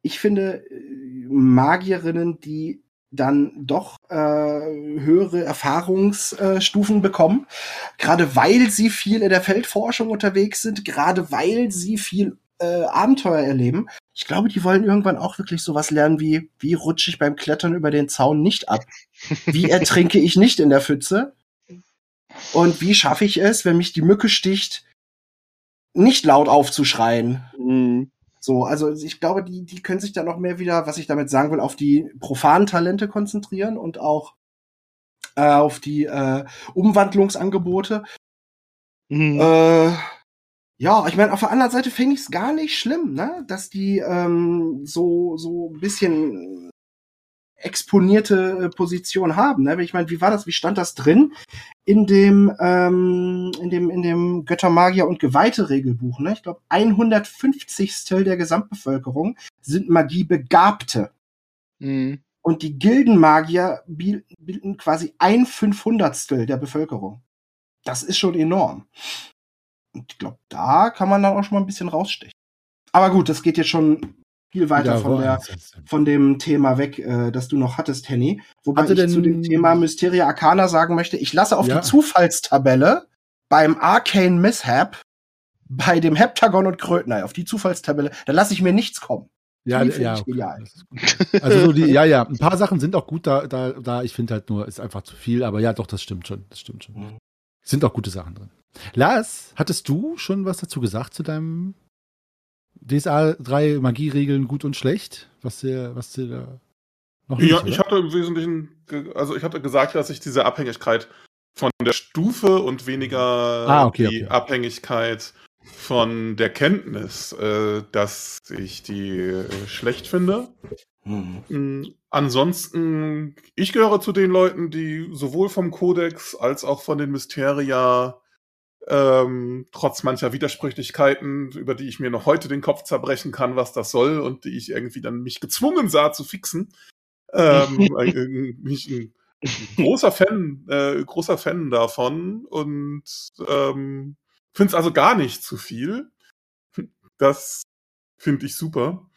ich finde äh, Magierinnen, die dann doch äh, höhere Erfahrungsstufen äh, bekommen, gerade weil sie viel in der Feldforschung unterwegs sind, gerade weil sie viel äh, Abenteuer erleben. Ich glaube, die wollen irgendwann auch wirklich sowas lernen wie, wie rutsche ich beim Klettern über den Zaun nicht ab? Wie ertrinke ich nicht in der Pfütze? Und wie schaffe ich es, wenn mich die Mücke sticht, nicht laut aufzuschreien? Mhm. So, also ich glaube, die, die können sich da noch mehr wieder, was ich damit sagen will, auf die profanen Talente konzentrieren und auch äh, auf die äh, Umwandlungsangebote. Mhm. Äh, ja, ich meine, auf der anderen Seite finde ich es gar nicht schlimm, ne? dass die ähm, so so ein bisschen exponierte äh, Position haben. Ne? Ich meine, wie war das? Wie stand das drin in dem ähm, in dem in dem Göttermagier und Geweihte Regelbuch? Ne? Ich glaube, 150 der Gesamtbevölkerung sind Magiebegabte. Mhm. Und die Gildenmagier bilden quasi ein Fünfhundertstel der Bevölkerung. Das ist schon enorm. Und ich glaube, da kann man dann auch schon mal ein bisschen rausstechen. Aber gut, das geht jetzt schon viel weiter von, der, von dem Thema weg, äh, das du noch hattest, Henny. Wobei Hatte ich zu dem Thema Mysteria Arcana sagen möchte, ich lasse auf ja. die Zufallstabelle beim Arcane Mishap bei dem Heptagon und Krötner auf die Zufallstabelle, da lasse ich mir nichts kommen. Ja, ja, okay. Also so die, ja, ja, ein paar Sachen sind auch gut da, da, da. Ich finde halt nur, ist einfach zu viel, aber ja, doch, das stimmt schon. Das stimmt schon. Mhm. Sind auch gute Sachen drin. Lars, hattest du schon was dazu gesagt zu deinem DSA 3 Magieregeln gut und schlecht? Was dir, was dir da noch nicht, Ja, oder? ich hatte im Wesentlichen, also ich hatte gesagt, dass ich diese Abhängigkeit von der Stufe und weniger ah, okay, die okay. Abhängigkeit von der Kenntnis, äh, dass ich die äh, schlecht finde. Mhm. Ansonsten, ich gehöre zu den Leuten, die sowohl vom Kodex als auch von den Mysteria ähm, trotz mancher Widersprüchlichkeiten, über die ich mir noch heute den Kopf zerbrechen kann, was das soll und die ich irgendwie dann mich gezwungen sah zu fixen, ähm, mich ein, ein großer Fan, äh, großer Fan davon und ähm, Finde es also gar nicht zu viel. Das finde ich super.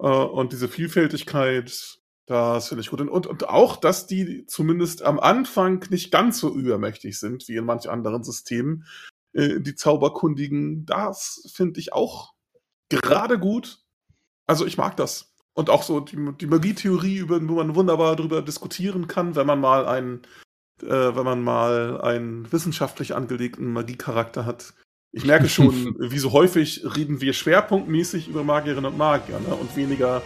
Äh, und diese Vielfältigkeit, das finde ich gut. Und, und auch, dass die zumindest am Anfang nicht ganz so übermächtig sind wie in manch anderen Systemen. Äh, die Zauberkundigen, das finde ich auch gerade gut. Also ich mag das. Und auch so die, die Magietheorie, über, wo man wunderbar darüber diskutieren kann, wenn man mal einen äh, wenn man mal einen wissenschaftlich angelegten Magiecharakter hat. Ich merke schon, wie so häufig reden wir schwerpunktmäßig über Magierinnen und Magier ne? und weniger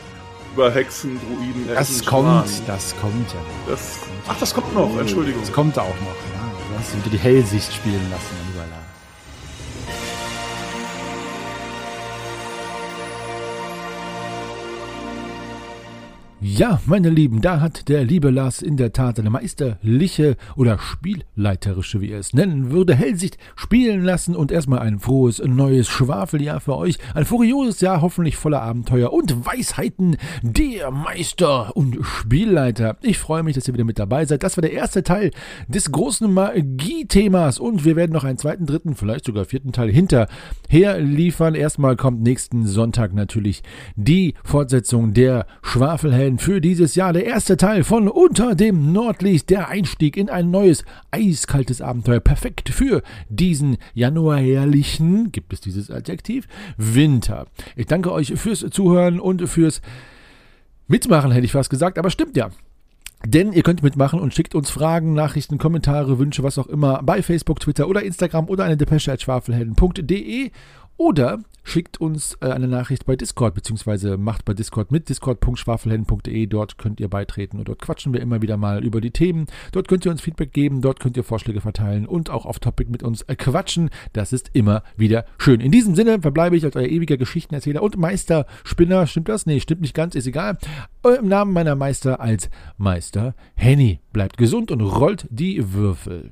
über Hexen, Druiden, Hexen, Das kommt, Schwan. das kommt ja. Das, ach, das kommt noch, Entschuldigung. Das kommt auch noch, ja. Du hast wieder die Hellsicht spielen lassen, Ja, meine Lieben, da hat der liebe Lars in der Tat eine meisterliche oder spielleiterische, wie er es nennen würde, Hellsicht spielen lassen und erstmal ein frohes neues Schwafeljahr für euch. Ein furioses Jahr, hoffentlich voller Abenteuer und Weisheiten der Meister und Spielleiter. Ich freue mich, dass ihr wieder mit dabei seid. Das war der erste Teil des großen Magie-Themas und wir werden noch einen zweiten, dritten, vielleicht sogar vierten Teil hinterher liefern. Erstmal kommt nächsten Sonntag natürlich die Fortsetzung der Schwafelhelden für dieses Jahr der erste Teil von Unter dem Nordlicht, der Einstieg in ein neues, eiskaltes Abenteuer. Perfekt für diesen januarherlichen, gibt es dieses Adjektiv, Winter. Ich danke euch fürs Zuhören und fürs Mitmachen, hätte ich fast gesagt, aber stimmt ja. Denn ihr könnt mitmachen und schickt uns Fragen, Nachrichten, Kommentare, Wünsche, was auch immer bei Facebook, Twitter oder Instagram oder eine Depesche at schwafelhelden.de oder schickt uns äh, eine Nachricht bei Discord, beziehungsweise macht bei Discord mit discord.schwafelhelden.de. Dort könnt ihr beitreten und dort quatschen wir immer wieder mal über die Themen. Dort könnt ihr uns Feedback geben, dort könnt ihr Vorschläge verteilen und auch auf Topic mit uns äh, quatschen. Das ist immer wieder schön. In diesem Sinne verbleibe ich als euer ewiger Geschichtenerzähler und Meisterspinner. Stimmt das? Nee, stimmt nicht ganz, ist egal. Im Namen meiner Meister als Meister Henny. Bleibt gesund und rollt die Würfel.